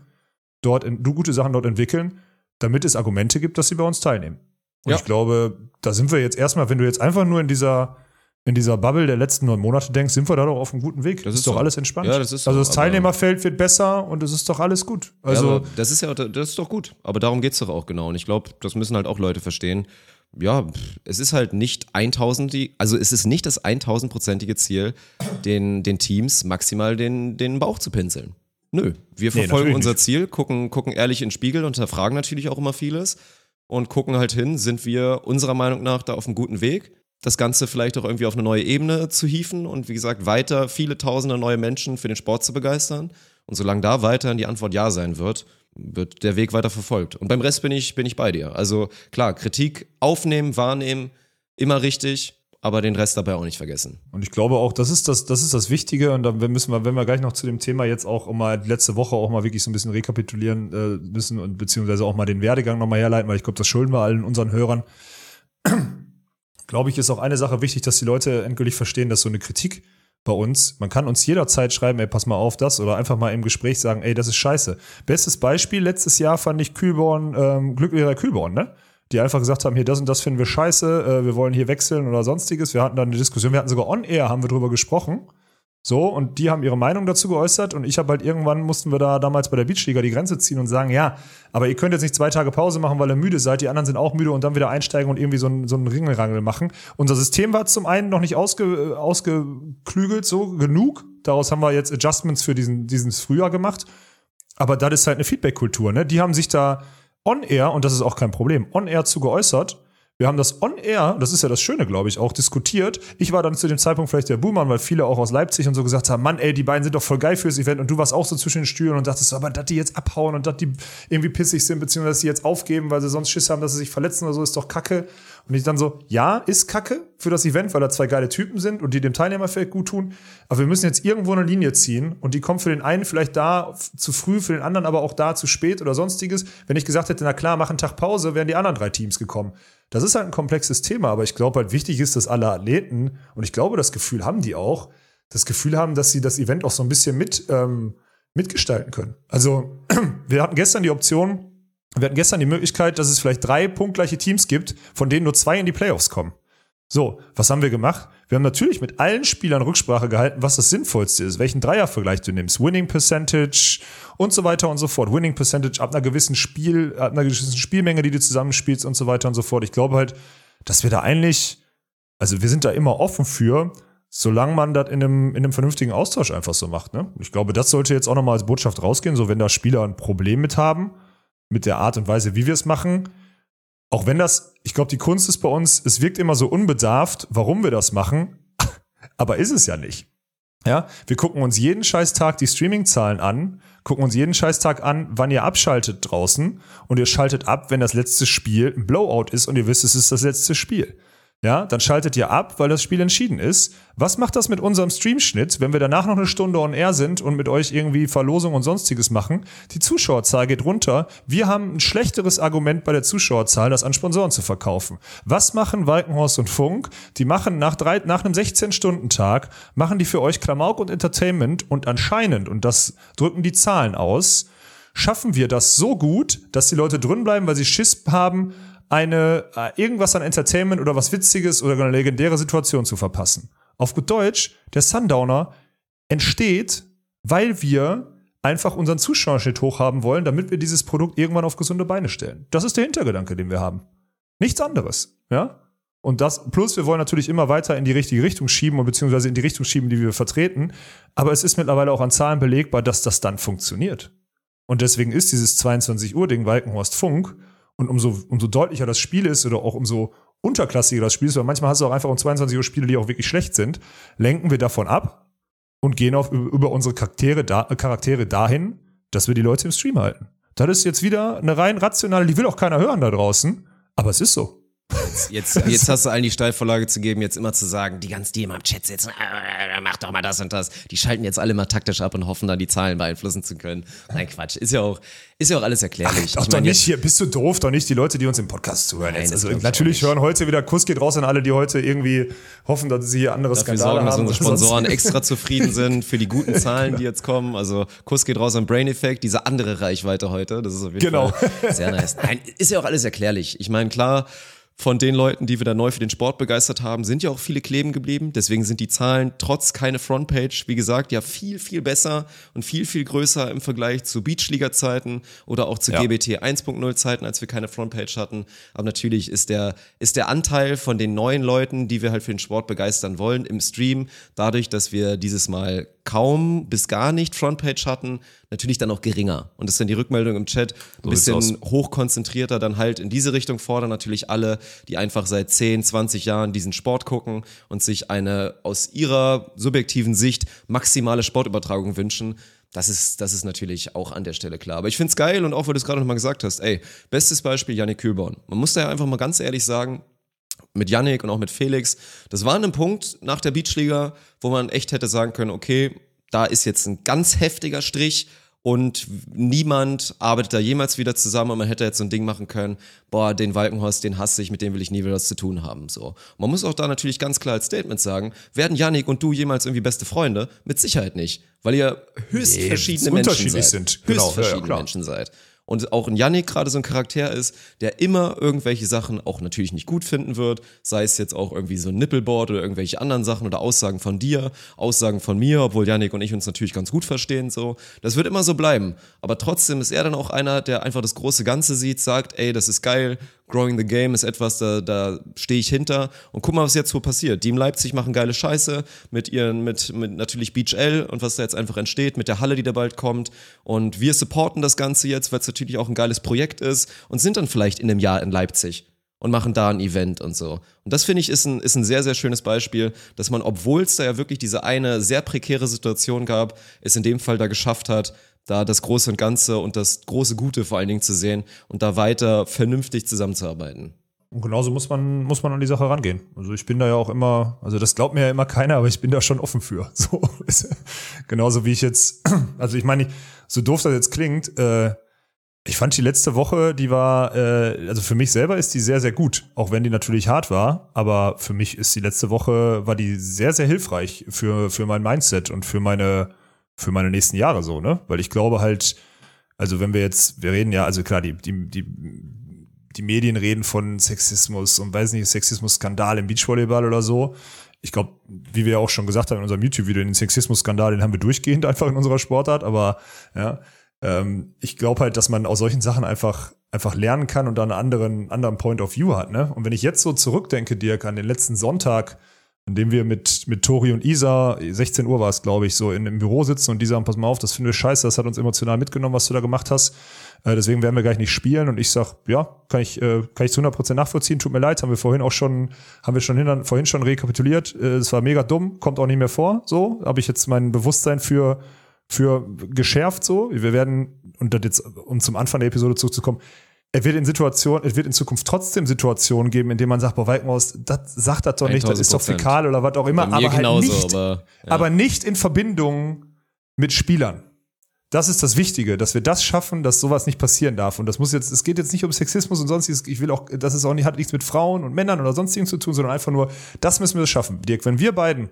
dort, gute Sachen dort entwickeln, damit es Argumente gibt, dass sie bei uns teilnehmen. Und Ja. ich glaube, da sind wir jetzt erstmal, wenn du jetzt einfach nur in dieser, in dieser Bubble der letzten neun Monate denkst, sind wir da doch auf einem guten Weg. Das, ist, ist doch so. alles entspannt. Ja, das ist so, also das Teilnehmerfeld wird besser und es ist doch alles gut. Also ja, das ist ja, das ist doch gut. Aber darum geht's doch auch genau. Und ich glaube, das müssen halt auch Leute verstehen. Ja, es ist halt nicht 1000, die- also es ist nicht das 1000-prozentige Ziel, den, den Teams maximal den, den Bauch zu pinseln. Nö, wir verfolgen natürlich unser nicht. Ziel, gucken, gucken ehrlich in den Spiegel und hinterfragen natürlich auch immer vieles und gucken halt hin, sind wir unserer Meinung nach da auf einem guten Weg, das Ganze vielleicht auch irgendwie auf eine neue Ebene zu hieven und wie gesagt, weiter viele tausende neue Menschen für den Sport zu begeistern. Und solange da weiterhin die Antwort ja sein wird, wird der Weg weiter verfolgt. Und beim Rest bin ich, bin ich bei dir. Also klar, Kritik aufnehmen, wahrnehmen, immer richtig, aber den Rest dabei auch nicht vergessen. Und ich glaube auch, das ist das, das ist das Wichtige. Und dann müssen wir, wenn wir gleich noch zu dem Thema jetzt auch mal letzte Woche auch mal wirklich so ein bisschen rekapitulieren äh, müssen und beziehungsweise auch mal den Werdegang nochmal herleiten, weil ich glaube, das schulden wir allen unseren Hörern. Glaube ich, ist auch eine Sache wichtig, dass die Leute endgültig verstehen, dass so eine Kritik bei uns, man kann uns jederzeit schreiben, ey, pass mal auf das oder einfach mal im Gespräch sagen, ey, das ist scheiße. Bestes Beispiel, letztes Jahr fand ich Kühlborn, ähm, glücklicher Kühlborn, ne? Die einfach gesagt haben, hier, das und das finden wir scheiße, äh, wir wollen hier wechseln oder sonstiges. Wir hatten dann eine Diskussion, wir hatten sogar on-air, haben wir drüber gesprochen. So, und die haben ihre Meinung dazu geäußert und ich habe halt irgendwann mussten wir da damals bei der Beachliga die Grenze ziehen und sagen, ja, aber ihr könnt jetzt nicht zwei Tage Pause machen, weil ihr müde seid, die anderen sind auch müde und dann wieder einsteigen und irgendwie so einen so einen Ringelrangel machen. Unser System war zum einen noch nicht ausge, ausgeklügelt, so genug. Daraus haben wir jetzt Adjustments für diesen, dieses Frühjahr gemacht. Aber das ist halt eine Feedback-Kultur, ne? Die haben sich da on-air, und das ist auch kein Problem, on-air zu geäußert. Wir haben das on-air, das ist ja das Schöne, glaube ich, auch diskutiert. Ich war dann zu dem Zeitpunkt vielleicht der Buhmann, weil viele auch aus Leipzig und so gesagt haben, Mann, ey, die beiden sind doch voll geil fürs Event und du warst auch so zwischen den Stühlen und dachtest so, aber dass die jetzt abhauen und dass die irgendwie pissig sind, beziehungsweise dass die jetzt aufgeben, weil sie sonst Schiss haben, dass sie sich verletzen oder so, ist doch kacke. Und ich dann so, ja, ist kacke für das Event, weil da zwei geile Typen sind und die dem Teilnehmerfeld gut tun. Aber wir müssen jetzt irgendwo eine Linie ziehen und die kommt für den einen vielleicht da zu früh, für den anderen aber auch da zu spät oder sonstiges. Wenn ich gesagt hätte, na klar, mach einen Tag Pause, wären die anderen drei Teams gekommen. Das ist halt ein komplexes Thema, aber ich glaube halt wichtig ist, dass alle Athleten, und ich glaube, das Gefühl haben die auch, das Gefühl haben, dass sie das Event auch so ein bisschen mit, ähm, mitgestalten können. Also, [CLEARS THROAT] wir hatten gestern die Option, wir hatten gestern die Möglichkeit, dass es vielleicht drei punktgleiche Teams gibt, von denen nur zwei in die Playoffs kommen. So, was haben wir gemacht? Wir haben natürlich mit allen Spielern Rücksprache gehalten, was das Sinnvollste ist, welchen Dreiervergleich du nimmst, Winning Percentage und so weiter und so fort. Winning Percentage ab einer gewissen Spiel, ab einer gewissen Spielmenge, die du zusammenspielst und so weiter und so fort. Ich glaube halt, dass wir da eigentlich, also wir sind da immer offen für, solange man das in einem, in einem vernünftigen Austausch einfach so macht. Ne? Ich glaube, das sollte jetzt auch nochmal als Botschaft rausgehen, so wenn da Spieler ein Problem mit haben, mit der Art und Weise, wie wir es machen. Auch wenn das, ich glaube, die Kunst ist bei uns, es wirkt immer so unbedarft, warum wir das machen, [LAUGHS] aber ist es ja nicht. Ja, wir gucken uns jeden Scheißtag die Streaming-Zahlen an, gucken uns jeden Scheißtag an, wann ihr abschaltet draußen und ihr schaltet ab, wenn das letzte Spiel ein Blowout ist und ihr wisst, es ist das letzte Spiel. Ja, dann schaltet ihr ab, weil das Spiel entschieden ist. Was macht das mit unserem Streamschnitt, wenn wir danach noch eine Stunde on air sind und mit euch irgendwie Verlosung und sonstiges machen? Die Zuschauerzahl geht runter. Wir haben ein schlechteres Argument bei der Zuschauerzahl, das an Sponsoren zu verkaufen. Was machen Walkenhorst und Funk? Die machen nach drei, nach einem 16-Stunden-Tag, machen die für euch Klamauk und Entertainment und anscheinend, und das drücken die Zahlen aus, schaffen wir das so gut, dass die Leute drin bleiben, weil sie Schiss haben, eine äh, irgendwas an Entertainment oder was Witziges oder eine legendäre Situation zu verpassen. Auf gut Deutsch, der Sundowner entsteht, weil wir einfach unseren Zuschauerschnitt hochhaben wollen, damit wir dieses Produkt irgendwann auf gesunde Beine stellen. Das ist der Hintergedanke, den wir haben. Nichts anderes, ja? Und das, plus wir wollen natürlich immer weiter in die richtige Richtung schieben und beziehungsweise in die Richtung schieben, die wir vertreten. Aber es ist mittlerweile auch an Zahlen belegbar, dass das dann funktioniert. Und deswegen ist dieses 22 Uhr Ding Walkenhorst Funk und umso, umso deutlicher das Spiel ist oder auch umso unterklassiger das Spiel ist, weil manchmal hast du auch einfach um 22 Uhr Spiele, die auch wirklich schlecht sind, lenken wir davon ab und gehen auf, über unsere Charaktere, da, Charaktere dahin, dass wir die Leute im Stream halten. Das ist jetzt wieder eine rein rationale, die will auch keiner hören da draußen, aber es ist so. Jetzt, jetzt hast du allen die Steilvorlage zu geben, jetzt immer zu sagen, die ganz die immer im Chat sitzen, äh, mach doch mal das und das. Die schalten jetzt alle mal taktisch ab und hoffen dann die Zahlen beeinflussen zu können. Nein, Quatsch. Ist ja auch, ist ja auch alles erklärlich. Ach, Ich doch mein, nicht jetzt- hier, bist du doof, doch nicht die Leute, die uns im Podcast zuhören. Nein, jetzt. Also ich natürlich hören heute wieder, Kuss geht raus an alle, die heute irgendwie hoffen, dass sie hier andere dafür Skandale sorgen, dass haben. unsere oder [LAUGHS] sonst- Sponsoren extra [LAUGHS] zufrieden sind für die guten Zahlen, die jetzt kommen. Also Kuss geht raus an Brain Effect, diese andere Reichweite heute. Das ist auf jeden Genau. Fall sehr nice. Nein, ist ja auch alles erklärlich. Ich meine, klar, von den Leuten, die wir da neu für den Sport begeistert haben, sind ja auch viele kleben geblieben. Deswegen sind die Zahlen trotz keine Frontpage, wie gesagt, ja viel, viel besser und viel, viel größer im Vergleich zu Beachliga-Zeiten oder auch zu Ja. GBT 1.0-Zeiten, als wir keine Frontpage hatten. Aber natürlich ist der, ist der Anteil von den neuen Leuten, die wir halt für den Sport begeistern wollen, im Stream, dadurch, dass wir dieses Mal kaum bis gar nicht Frontpage hatten, natürlich dann auch geringer. Und das dann die Rückmeldung im Chat ein sieht's bisschen hochkonzentrierter dann halt in diese Richtung fordern natürlich alle, die einfach seit 10, 20 Jahren diesen Sport gucken und sich eine aus ihrer subjektiven Sicht maximale Sportübertragung wünschen. Das ist, das ist natürlich auch an der Stelle klar. Aber ich find's geil und auch, weil du es gerade nochmal gesagt hast, ey, bestes Beispiel Yannick Kühlborn. Man muss da ja einfach mal ganz ehrlich sagen, mit Yannick und auch mit Felix, das war ein Punkt nach der Beachliga, wo man echt hätte sagen können, okay, da ist jetzt ein ganz heftiger Strich und niemand arbeitet da jemals wieder zusammen und man hätte jetzt so ein Ding machen können, boah, den Walkenhorst, den hasse ich, mit dem will ich nie wieder was zu tun haben, so. Man muss auch da natürlich ganz klar als Statement sagen, werden Yannick und du jemals irgendwie beste Freunde? Mit Sicherheit nicht, weil ihr höchst Nee, verschiedene Menschen unterschiedlich seid. sind. Höchst Genau, ja, ja, verschiedene klar. Menschen seid. Und auch ein Yannick gerade so ein Charakter ist, der immer irgendwelche Sachen auch natürlich nicht gut finden wird, sei es jetzt auch irgendwie so ein Nippelboard oder irgendwelche anderen Sachen oder Aussagen von dir, Aussagen von mir, obwohl Yannick und ich uns natürlich ganz gut verstehen, so. Das wird immer so bleiben. Aber trotzdem ist er dann auch einer, der einfach das große Ganze sieht, sagt, ey, das ist geil, Growing the Game ist etwas, da, da stehe ich hinter. Und guck mal, was jetzt so passiert. Die in Leipzig machen geile Scheiße mit ihren, mit, mit natürlich Beach L und was da jetzt einfach entsteht, mit der Halle, die da bald kommt. Und wir supporten das Ganze jetzt, weil es natürlich auch ein geiles Projekt ist und sind dann vielleicht in einem Jahr in Leipzig und machen da ein Event und so. Und das finde ich ist ein, ist ein sehr, sehr schönes Beispiel, dass man, obwohl es da ja wirklich diese eine sehr prekäre Situation gab, es in dem Fall da geschafft hat, da das Große und Ganze und das große Gute vor allen Dingen zu sehen und da weiter vernünftig zusammenzuarbeiten. Und genauso muss man, muss man an die Sache rangehen. Also ich bin da ja auch immer, also das glaubt mir ja immer keiner, aber ich bin da schon offen für. [LAUGHS] So, genauso wie ich jetzt, [CLEARS THROAT] also ich meine, so doof das jetzt klingt, äh, ich fand die letzte Woche, die war, äh, also für mich selber ist die sehr, sehr gut, auch wenn die natürlich hart war, aber für mich ist die letzte Woche, war die sehr, sehr hilfreich für, für mein Mindset und für meine, für meine nächsten Jahre so, ne? Weil ich glaube halt, also wenn wir jetzt, wir reden ja, also klar, die, die, die, die Medien reden von Sexismus und weiß nicht, Sexismus-Skandal im Beachvolleyball oder so. Ich glaube, wie wir ja auch schon gesagt haben in unserem YouTube-Video, den Sexismus-Skandal, den haben wir durchgehend [LAUGHS] einfach in unserer Sportart, aber ja, ähm, ich glaube halt, dass man aus solchen Sachen einfach einfach lernen kann und da einen anderen anderen Point of View hat, ne? Und wenn ich jetzt so zurückdenke, Dirk, an den letzten Sonntag, in dem wir mit, mit Tori und Isa, 16 Uhr war es, glaube ich, so in, im Büro sitzen und die sagen, pass mal auf, das finden wir scheiße, das hat uns emotional mitgenommen, was du da gemacht hast. Äh, deswegen werden wir gleich nicht spielen. Und ich sag, ja, kann ich, äh, kann ich zu 100% nachvollziehen, tut mir leid, haben wir vorhin auch schon, haben wir schon hin, vorhin schon rekapituliert. Äh, es war mega dumm, kommt auch nicht mehr vor, so. Habe ich jetzt mein Bewusstsein für, für geschärft, so. Wir werden, und das jetzt, um zum Anfang der Episode zurückzukommen, er wird in Situationen, es wird in Zukunft trotzdem Situationen geben, in denen man sagt, boah, Walkenhaus, das sagt das doch nicht, das ist doch 1000%. fäkal oder was auch immer, aber halt genauso, nicht, aber, ja. aber nicht in Verbindung mit Spielern. Das ist das Wichtige, dass wir das schaffen, dass sowas nicht passieren darf. Und das muss jetzt, es geht jetzt nicht um Sexismus und sonstiges. Ich will auch, das ist auch nicht, hat nichts mit Frauen und Männern oder sonstigen zu tun, sondern einfach nur, das müssen wir schaffen. Dirk, wenn wir beiden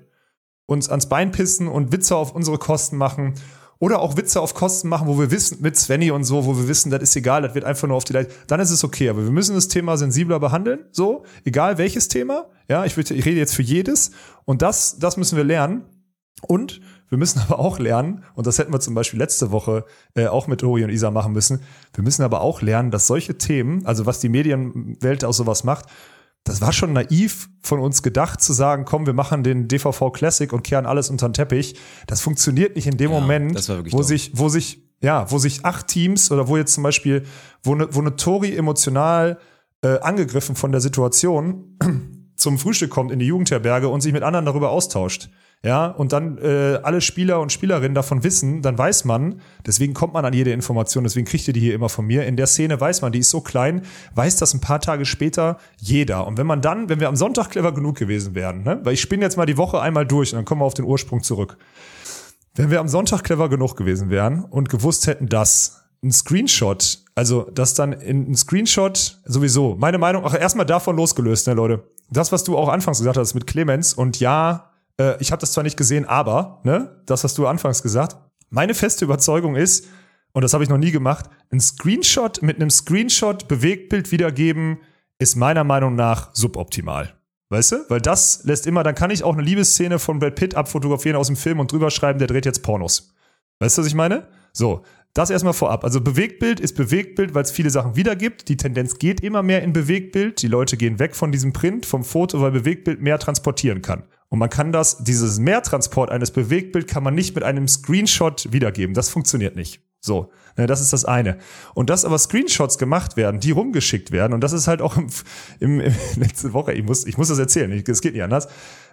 uns ans Bein pissen und Witze auf unsere Kosten machen oder auch Witze auf Kosten machen, wo wir wissen, mit Svenny und so, wo wir wissen, das ist egal, das wird einfach nur auf die Leute, dann ist es okay. Aber wir müssen das Thema sensibler behandeln, so, egal welches Thema. Ja, ich, würde, ich rede jetzt für jedes. Und das, das müssen wir lernen. Und wir müssen aber auch lernen, und das hätten wir zum Beispiel letzte Woche äh, auch mit Uri und Isa machen müssen, wir müssen aber auch lernen, dass solche Themen, also was die Medienwelt aus sowas macht, das war schon naiv von uns gedacht zu sagen, komm, wir machen den DVV Classic und kehren alles unter den Teppich. Das funktioniert nicht in dem Ja, Moment, wo dumm. sich, wo sich, ja, wo sich acht Teams oder wo jetzt zum Beispiel, wo eine, wo eine Tori emotional äh, angegriffen von der Situation [CLEARS THROAT] zum Frühstück kommt in die Jugendherberge und sich mit anderen darüber austauscht. Ja, und dann äh, alle Spieler und Spielerinnen davon wissen, dann weiß man, deswegen kommt man an jede Information, deswegen kriegt ihr die hier immer von mir. In der Szene weiß man, die ist so klein, weiß das ein paar Tage später jeder. Und wenn man dann, wenn wir am Sonntag clever genug gewesen wären, ne, weil ich spinne jetzt mal die Woche einmal durch und dann kommen wir auf den Ursprung zurück. Wenn wir am Sonntag clever genug gewesen wären und gewusst hätten, dass ein Screenshot, also dass dann in ein Screenshot sowieso, meine Meinung, ach erstmal davon losgelöst, ne Leute. Das, was du auch anfangs gesagt hast mit Clemens und ja, äh, ich habe das zwar nicht gesehen, aber, ne, das hast du anfangs gesagt. Meine feste Überzeugung ist, und das habe ich noch nie gemacht, ein Screenshot mit einem Screenshot Bewegtbild wiedergeben, ist meiner Meinung nach suboptimal. Weißt du? Weil das lässt immer, dann kann ich auch eine Liebesszene von Brad Pitt abfotografieren aus dem Film und drüber schreiben, der dreht jetzt Pornos. Weißt du, was ich meine? So, das erstmal vorab. Also Bewegtbild ist Bewegtbild, weil es viele Sachen wiedergibt. Die Tendenz geht immer mehr in Bewegtbild. Die Leute gehen weg von diesem Print, vom Foto, weil Bewegtbild mehr transportieren kann. Und man kann das, dieses Mehrtransport eines Bewegtbild kann man nicht mit einem Screenshot wiedergeben. Das funktioniert nicht. So, ne, das ist das eine. Und dass aber Screenshots gemacht werden, die rumgeschickt werden, und das ist halt auch im, im, im [LAUGHS] letzte Woche, ich muss, ich muss das erzählen, es geht nicht anders.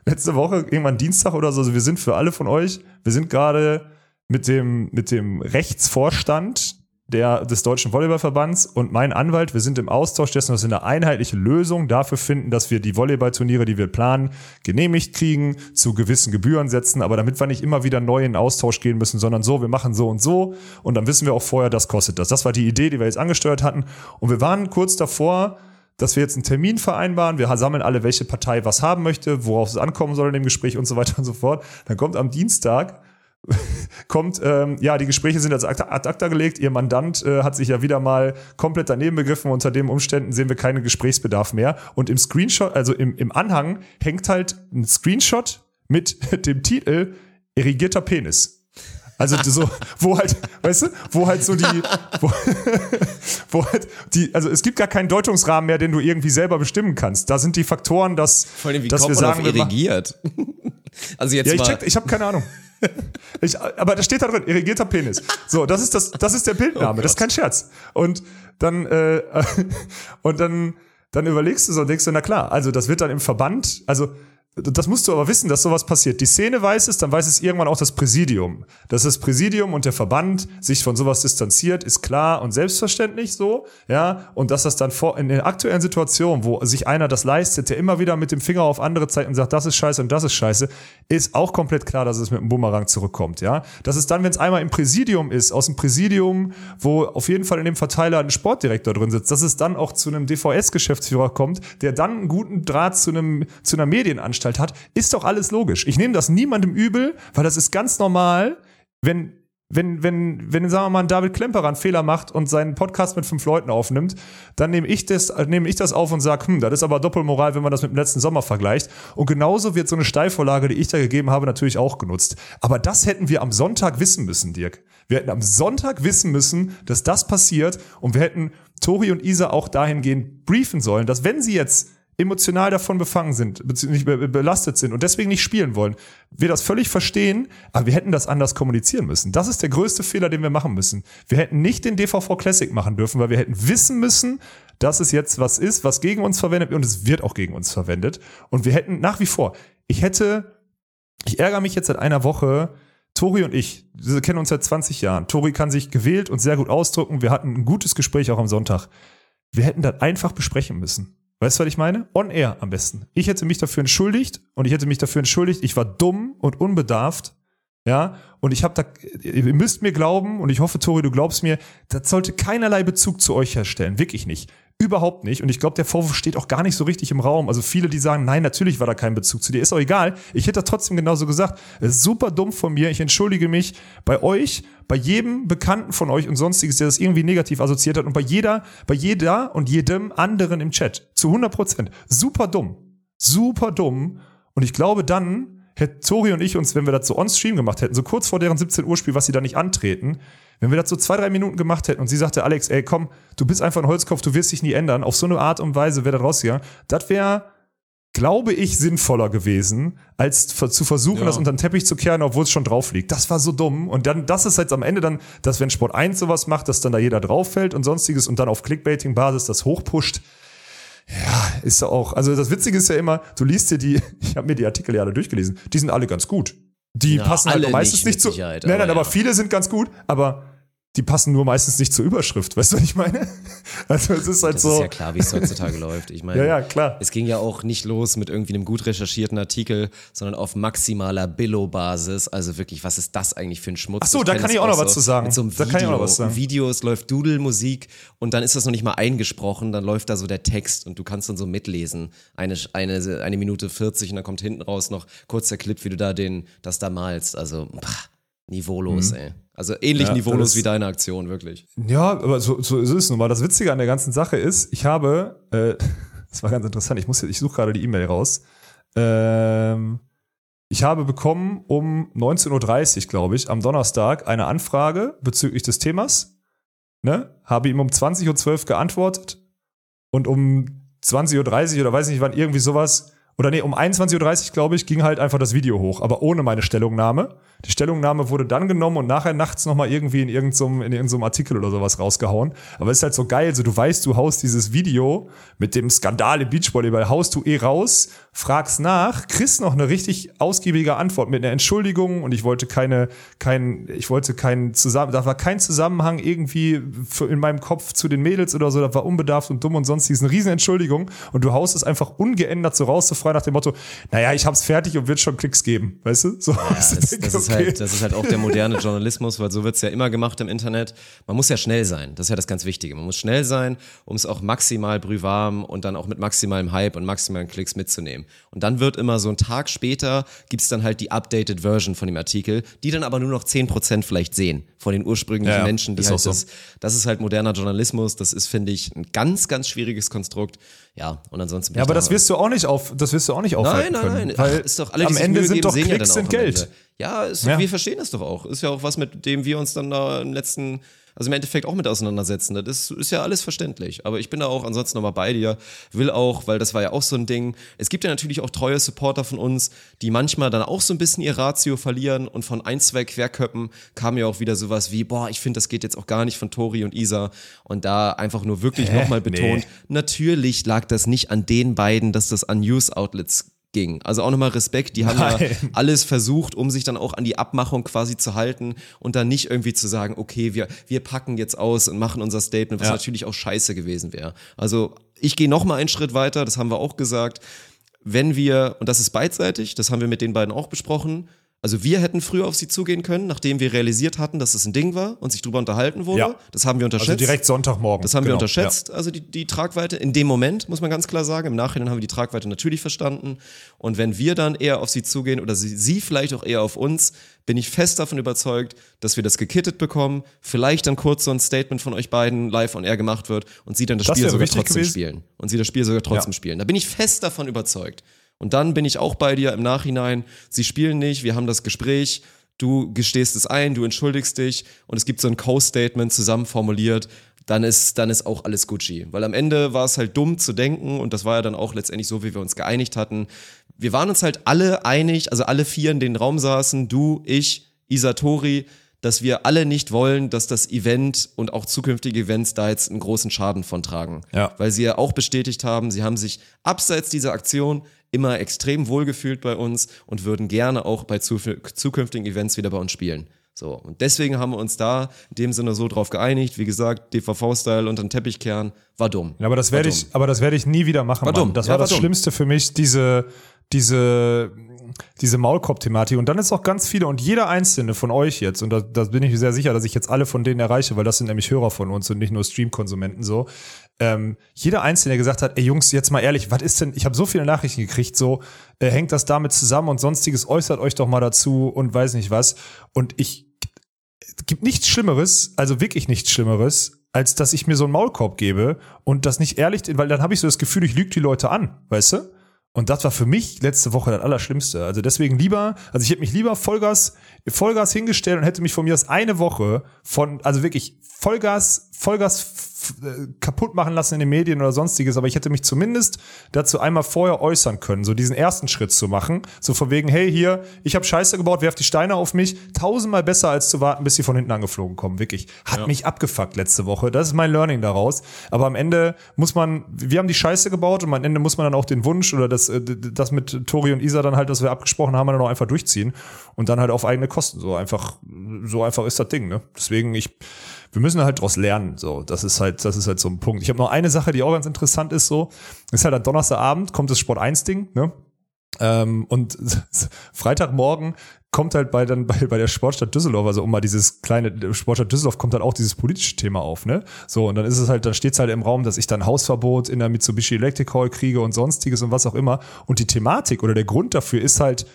Letzte Woche, irgendwann Dienstag oder so, also wir sind für alle von euch, wir sind gerade mit dem, mit dem Rechtsvorstand der, des Deutschen Volleyballverbands und mein Anwalt, wir sind im Austausch dessen, dass wir eine einheitliche Lösung dafür finden, dass wir die Volleyballturniere, die wir planen, genehmigt kriegen, zu gewissen Gebühren setzen, aber damit wir nicht immer wieder neu in Austausch gehen müssen, sondern so, wir machen so und so und dann wissen wir auch vorher, das kostet das. Das war die Idee, die wir jetzt angesteuert hatten und wir waren kurz davor, dass wir jetzt einen Termin vereinbaren. Wir sammeln alle, welche Partei was haben möchte, worauf es ankommen soll in dem Gespräch und so weiter und so fort. Dann kommt am Dienstag [LAUGHS] kommt, ähm, ja, die Gespräche sind als ad acta gelegt. Ihr Mandant äh, hat sich ja wieder mal komplett daneben begriffen. Unter den Umständen sehen wir keinen Gesprächsbedarf mehr. Und im Screenshot, also im, im Anhang, hängt halt ein Screenshot mit [LAUGHS] dem Titel Irrigierter Penis. Also so, [LAUGHS] wo halt, weißt du, wo halt so die, wo, wo halt die, also es gibt gar keinen Deutungsrahmen mehr, den du irgendwie selber bestimmen kannst. Da sind die Faktoren, dass, Vor allem, wie dass kommt wir man sagen, auf wir machen- irrigiert? also jetzt ja, ich check, ich habe keine Ahnung. [LAUGHS] Ich, aber da steht da drin, irrigierter Penis. So, das ist das, das ist der Bildname. Oh das ist kein Scherz. Und dann, äh, [LAUGHS] und dann, dann überlegst du so und denkst du, na klar, also das wird dann im Verband, also das musst du aber wissen, dass sowas passiert. Die Szene weiß es, dann weiß es irgendwann auch das Präsidium. Dass das Präsidium und der Verband sich von sowas distanziert, ist klar und selbstverständlich so, ja. Und dass das dann vor, in der aktuellen Situation, wo sich einer das leistet, der immer wieder mit dem Finger auf andere zeigt und sagt, das ist scheiße und das ist scheiße, ist auch komplett klar, dass es mit dem Bumerang zurückkommt, ja. Das ist dann, wenn es einmal im Präsidium ist, aus dem Präsidium, wo auf jeden Fall in dem Verteiler ein Sportdirektor drin sitzt, dass es dann auch zu einem DVS-Geschäftsführer kommt, der dann einen guten Draht zu einem, zu einer Medienanstalt hat, ist doch alles logisch. Ich nehme das niemandem übel, weil das ist ganz normal, wenn wenn, wenn, wenn, sagen wir mal, David Klemperer einen Fehler macht und seinen Podcast mit fünf Leuten aufnimmt, dann nehme ich das, nehme ich das auf und sage, hm, das ist aber Doppelmoral, wenn man das mit dem letzten Sommer vergleicht. Und genauso wird so eine Steilvorlage, die ich da gegeben habe, natürlich auch genutzt. Aber das hätten wir am Sonntag wissen müssen, Dirk. Wir hätten am Sonntag wissen müssen, dass das passiert und wir hätten Tori und Isa auch dahingehend briefen sollen, dass wenn sie jetzt emotional davon befangen sind, beziehungsweise be- belastet sind und deswegen nicht spielen wollen. Wir das völlig verstehen, aber wir hätten das anders kommunizieren müssen. Das ist der größte Fehler, den wir machen müssen. Wir hätten nicht den DVV Classic machen dürfen, weil wir hätten wissen müssen, dass es jetzt was ist, was gegen uns verwendet wird und es wird auch gegen uns verwendet. Und wir hätten nach wie vor, ich hätte, ich ärgere mich jetzt seit einer Woche, Tori und ich, wir kennen uns seit 20 Jahren. Tori kann sich gewählt und sehr gut ausdrücken. Wir hatten ein gutes Gespräch auch am Sonntag. Wir hätten das einfach besprechen müssen. Weißt du, was ich meine? On air am besten. Ich hätte mich dafür entschuldigt und ich hätte mich dafür entschuldigt, ich war dumm und unbedarft. Ja, und ich habe da, ihr müsst mir glauben, und ich hoffe, Tori, du glaubst mir, das sollte keinerlei Bezug zu euch herstellen. Wirklich nicht. Überhaupt nicht. Und ich glaube, der Vorwurf steht auch gar nicht so richtig im Raum. Also viele, die sagen, nein, natürlich war da kein Bezug zu dir. Ist auch egal. Ich hätte das trotzdem genauso gesagt. Super dumm von mir. Ich entschuldige mich bei euch, bei jedem Bekannten von euch und sonstiges, der das irgendwie negativ assoziiert hat und bei jeder, bei jeder und jedem anderen im Chat. Zu 100 Prozent. Super dumm. Super dumm. Und ich glaube, dann hätten Tori und ich uns, wenn wir das so on-stream gemacht hätten, so kurz vor deren 17 Uhr Spiel, was sie da nicht antreten, wenn wir das so zwei, drei Minuten gemacht hätten und sie sagte, Alex, ey, komm, du bist einfach ein Holzkopf, du wirst dich nie ändern, auf so eine Art und Weise wäre das rausgegangen, das wäre, glaube ich, sinnvoller gewesen, als zu versuchen, Ja. das unter den Teppich zu kehren, obwohl es schon drauf liegt. Das war so dumm. Und dann, das ist jetzt am Ende dann, dass wenn Sport 1 sowas macht, dass dann da jeder drauf fällt und sonstiges und dann auf Clickbaiting-Basis das hochpusht. Ja, ist ja auch. Also das Witzige ist ja immer, du liest dir die, [LAUGHS] ich habe mir die Artikel ja alle durchgelesen, die sind alle ganz gut. Die Ja, passen halt meistens nicht, nicht, zu. Nein, nein, aber aber ja. viele sind ganz gut, aber die passen nur meistens nicht zur Überschrift. Weißt du, was ich meine? [LAUGHS] Also es ist halt Das so. ist ja klar, wie es heutzutage läuft. Ich meine, [LAUGHS] Ja, ja, klar. es ging ja auch nicht los mit irgendwie einem gut recherchierten Artikel, sondern auf maximaler Billo-Basis. Also wirklich, was ist das eigentlich für ein Schmutz? Ach so, da kann ich auch noch so was zu sagen. Mit so einem Da Video. kann ich auch noch was sagen. Videos läuft Doodle-Musik und dann ist das noch nicht mal eingesprochen, dann läuft da so der Text und du kannst dann so mitlesen. Eine, eine, eine Minute 40 und dann kommt hinten raus noch kurz der Clip, wie du da den, das da malst. Also, pah, niveaulos, ey. Also ähnlich Mhm. Ja, niveaulos wie deine Aktion, wirklich. Ja, aber so, so ist es nun mal. Das Witzige an der ganzen Sache ist, ich habe, äh, [LAUGHS] das war ganz interessant, ich muss, ich suche gerade die E-Mail raus. Ähm, ich habe bekommen um 19.30 Uhr, glaube ich, am Donnerstag eine Anfrage bezüglich des Themas. Ne? Habe ihm um 20.12 Uhr geantwortet und um 20.30 Uhr oder weiß nicht wann, irgendwie sowas, oder nee, um 21.30 Uhr, glaube ich, ging halt einfach das Video hoch, aber ohne meine Stellungnahme. Die Stellungnahme wurde dann genommen und nachher nachts nochmal irgendwie in irgendeinem, in irgendeinem Artikel oder sowas rausgehauen. Aber es ist halt so geil, so du weißt, du haust dieses Video mit dem Skandal im Beachvolleyball, haust du eh raus, fragst nach, kriegst noch eine richtig ausgiebige Antwort mit einer Entschuldigung und ich wollte keine, kein, ich wollte keinen zusammen, da war kein Zusammenhang irgendwie in meinem Kopf zu den Mädels oder so, das war unbedarft und dumm und sonstiges, eine riesen Entschuldigung und du haust es einfach ungeändert so raus, so frei nach dem Motto, naja, ich hab's fertig und wird schon Klicks geben, weißt du? So, Ja, [LAUGHS] das, das, ist halt, das ist halt auch der moderne Journalismus, weil so wird's ja immer gemacht im Internet. Man muss ja schnell sein, das ist ja das ganz Wichtige. Man muss schnell sein, um es auch maximal brühwarm und dann auch mit maximalem Hype und maximalen Klicks mitzunehmen. Und dann wird immer so ein Tag später, gibt's dann halt die updated Version von dem Artikel, die dann aber nur noch 10% vielleicht sehen von den ursprünglichen Ja, Menschen, die halt so. das, das ist halt moderner Journalismus, das ist, finde ich, ein ganz, ganz schwieriges Konstrukt. Ja, und ansonsten Ja, aber da- das wirst du auch nicht auf, das wirst du auch nicht Nein, aufhalten nein, können. nein. Weil Ach, ist doch alle, am Ende sind doch sehen ja Klicks dann sind Geld. Ende. Ja, ist, Ja. wir verstehen das doch auch. Ist ja auch was, mit dem wir uns dann da im letzten, also im Endeffekt auch mit auseinandersetzen. Das ist, ist ja alles verständlich. Aber ich bin da auch ansonsten nochmal bei dir. Will auch, weil das war ja auch so ein Ding. Es gibt ja natürlich auch treue Supporter von uns, die manchmal dann auch so ein bisschen ihr Ratio verlieren und von ein, zwei Querköppen kam ja auch wieder sowas wie, boah, ich finde, das geht jetzt auch gar nicht von Tori und Isa. Und da einfach nur wirklich nochmal betont, natürlich lag das nicht an den beiden, dass das an News-Outlets ging. Also auch nochmal Respekt, die haben ja Nein. alles versucht, um sich dann auch an die Abmachung quasi zu halten und dann nicht irgendwie zu sagen, okay, wir, wir packen jetzt aus und machen unser Statement, was Ja. natürlich auch scheiße gewesen wäre. Also ich gehe nochmal einen Schritt weiter, das haben wir auch gesagt, wenn wir, und das ist beidseitig, das haben wir mit den beiden auch besprochen, also wir hätten früher auf sie zugehen können, nachdem wir realisiert hatten, dass es ein Ding war und sich drüber unterhalten wurde. Ja. Das haben wir unterschätzt. Also direkt Sonntagmorgen. Das haben wir Genau, unterschätzt, also die, die Tragweite. In dem Moment, muss man ganz klar sagen. Im Nachhinein haben wir die Tragweite natürlich verstanden. Und wenn wir dann eher auf sie zugehen oder sie, sie vielleicht auch eher auf uns, bin ich fest davon überzeugt, dass wir das gekittet bekommen, vielleicht dann kurz so ein Statement von euch beiden live on air gemacht wird und sie dann das, Das Spiel sogar trotzdem gewesen. spielen. Und sie das Spiel sogar trotzdem Ja. spielen. Da bin ich fest davon überzeugt. Und dann bin ich auch bei dir im Nachhinein. Sie spielen nicht, wir haben das Gespräch. Du gestehst es ein, du entschuldigst dich und es gibt so ein Co-Statement zusammen formuliert. dann ist, dann ist auch alles Gucci. Weil am Ende war es halt dumm zu denken und das war ja dann auch letztendlich so, wie wir uns geeinigt hatten. Wir waren uns halt alle einig, also alle vier in den Raum saßen, du, ich, Isatori, dass wir alle nicht wollen, dass das Event und auch zukünftige Events da jetzt einen großen Schaden von tragen. Ja. Weil sie ja auch bestätigt haben, sie haben sich abseits dieser Aktion immer extrem wohlgefühlt bei uns und würden gerne auch bei zu, zukünftigen Events wieder bei uns spielen. So, und deswegen haben wir uns da in dem Sinne so drauf geeinigt. Wie gesagt, DVV-Style unter den Teppichkern war dumm. Ja, aber das werde ich, aber das werde ich nie wieder machen. War Mann. dumm. Das Ja, war war das dumm. Schlimmste für mich, diese, diese, diese Maulkorb-Thematik. Und dann ist auch ganz viele und jeder einzelne von euch jetzt, und da, da bin ich mir sehr sicher, dass ich jetzt alle von denen erreiche, weil das sind nämlich Hörer von uns und nicht nur Stream-Konsumenten so. Ähm, jeder Einzelne, der gesagt hat, ey Jungs, jetzt mal ehrlich, was ist denn, ich habe so viele Nachrichten gekriegt, so, äh, hängt das damit zusammen und sonstiges, äußert euch doch mal dazu und weiß nicht was. Und ich, gibt nichts Schlimmeres, also wirklich nichts Schlimmeres, als dass ich mir so einen Maulkorb gebe und das nicht ehrlich, weil dann habe ich so das Gefühl, ich lüge die Leute an, weißt du? Und das war für mich letzte Woche das Allerschlimmste. Also deswegen lieber, also ich hätte mich lieber Vollgas, Vollgas hingestellt und hätte mich von mir aus eine Woche von, also wirklich Vollgas, Vollgas äh, kaputt machen lassen in den Medien oder sonstiges, aber ich hätte mich zumindest dazu einmal vorher äußern können, so diesen ersten Schritt zu machen, so von wegen, hey hier, ich habe Scheiße gebaut, werft die Steine auf mich, tausendmal besser als zu warten, bis sie von hinten angeflogen kommen, wirklich. Hat mich abgefuckt letzte Woche, das ist mein Learning daraus, aber am Ende muss man, wir haben die Scheiße gebaut und am Ende muss man dann auch den Wunsch oder das, äh, das mit Tori und Isa dann halt, was wir abgesprochen haben, dann auch einfach durchziehen und dann halt auf eigene Kosten, so einfach, so einfach ist das Ding, ne? Deswegen, ich, wir müssen halt daraus lernen. So, das ist halt, das ist halt so ein Punkt. Ich habe noch eine Sache, die auch ganz interessant ist. So, ist halt am Donnerstagabend kommt das Sport 1 Ding, ne? Ähm, und [LAUGHS] Freitagmorgen kommt halt bei dann bei, bei der Sportstadt Düsseldorf, also um mal dieses kleine Sportstadt Düsseldorf kommt halt auch dieses politische Thema auf, ne? So und dann ist es halt, dann steht's halt im Raum, dass ich dann Hausverbot in der Mitsubishi Electric Hall kriege und sonstiges und was auch immer. Und die Thematik oder der Grund dafür ist halt,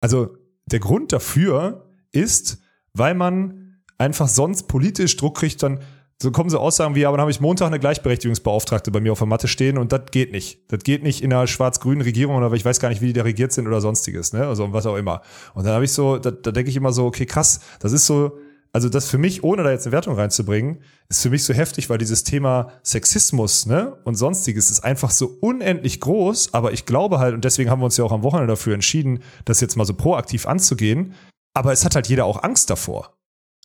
also der Grund dafür ist, weil man einfach sonst politisch Druck kriegt, dann so kommen so Aussagen wie, aber dann habe ich Montag eine Gleichberechtigungsbeauftragte bei mir auf der Matte stehen und das geht nicht. Das geht nicht in einer schwarz-grünen Regierung oder ich weiß gar nicht, wie die da regiert sind oder sonstiges, ne? Also was auch immer. Und dann habe ich so, da, da denke ich immer so, okay, krass, das ist so, also das für mich, ohne da jetzt eine Wertung reinzubringen, ist für mich so heftig, weil dieses Thema Sexismus, ne, und sonstiges ist einfach so unendlich groß, aber ich glaube halt, und deswegen haben wir uns ja auch am Wochenende dafür entschieden, das jetzt mal so proaktiv anzugehen, aber es hat halt jeder auch Angst davor.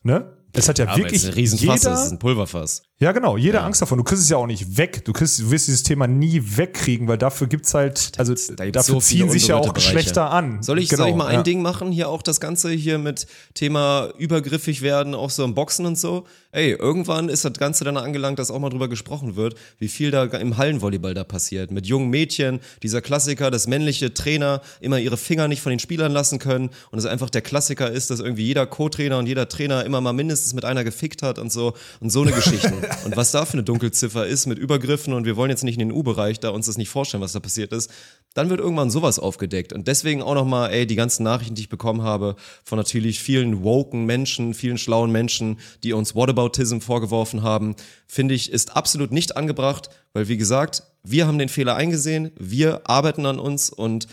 Ne? Es hat ja Aber wirklich es ist ein Riesenfass, jeder, es ist ein Pulverfass. Ja, genau. Jeder Angst davon. Du kriegst es ja auch nicht weg. Du kriegst, du wirst dieses Thema nie wegkriegen, weil dafür gibt's halt, also Da gibt's dafür so ziehen sich ja auch. Geschlechter an. Soll ich, genau, soll ich mal ein ja. Ding machen? Hier auch das Ganze hier mit Thema übergriffig werden, auch so im Boxen und so. Ey, irgendwann ist das Ganze dann angelangt, dass auch mal drüber gesprochen wird, wie viel da im Hallenvolleyball da passiert. Mit jungen Mädchen, dieser Klassiker, dass männliche Trainer immer ihre Finger nicht von den Spielern lassen können und es einfach der Klassiker ist, dass irgendwie jeder Co-Trainer und jeder Trainer immer mal mindestens mit einer gefickt hat und so und so eine Geschichten. [LAUGHS] [LAUGHS] und was da für eine Dunkelziffer ist mit Übergriffen und wir wollen jetzt nicht in den U-Bereich da uns das nicht vorstellen, was da passiert ist, dann wird irgendwann sowas aufgedeckt. Und deswegen auch nochmal, ey, die ganzen Nachrichten, die ich bekommen habe, von natürlich vielen woken Menschen, vielen schlauen Menschen, die uns Whataboutism vorgeworfen haben, finde ich, ist absolut nicht angebracht, weil wie gesagt, wir haben den Fehler eingesehen, wir arbeiten an uns und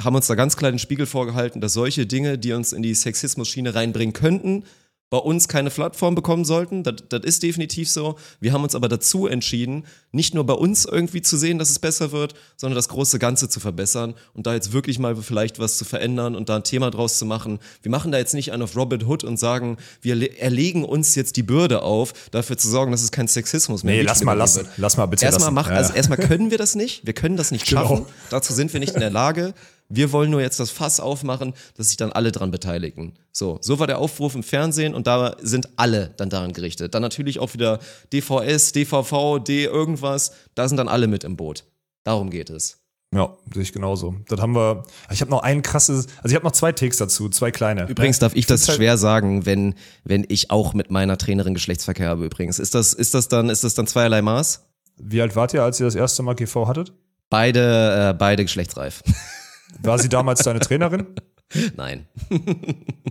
haben uns da ganz klar den Spiegel vorgehalten, dass solche Dinge, die uns in die Sexismus-Schiene reinbringen könnten, bei uns keine Plattform bekommen sollten. Das, das ist definitiv so. Wir haben uns aber dazu entschieden, nicht nur bei uns irgendwie zu sehen, dass es besser wird, sondern das große Ganze zu verbessern und da jetzt wirklich mal vielleicht was zu verändern und da ein Thema draus zu machen. Wir machen da jetzt nicht einen auf Robin Hood und sagen, wir le- erlegen uns jetzt die Bürde auf, dafür zu sorgen, dass es kein Sexismus mehr Nee, gibt. lass mal lassen. Lass mal bitte Erstmal lassen. machen, Ja, also ja. erstmal können wir [LAUGHS] das nicht. Wir können das nicht Genau. schaffen. Dazu sind wir nicht in der Lage. Wir wollen nur jetzt das Fass aufmachen, dass sich dann alle dran beteiligen. So, so war der Aufruf im Fernsehen und da sind alle dann daran gerichtet. Dann natürlich auch wieder DVS, DVV, D irgendwas. Da sind dann alle mit im Boot. Darum geht es. Ja, sehe ich genauso. Dann haben wir, ich habe noch ein krasses, also ich habe noch zwei Takes dazu, zwei kleine. Übrigens darf ich das schwer sagen, wenn, wenn ich auch mit meiner Trainerin Geschlechtsverkehr habe übrigens. Ist das, ist das dann, ist das dann zweierlei Maß? Wie alt wart ihr, als ihr das erste Mal GV hattet? Beide, äh, beide geschlechtsreif. [LAUGHS] War sie damals deine Trainerin? [LAUGHS] Nein.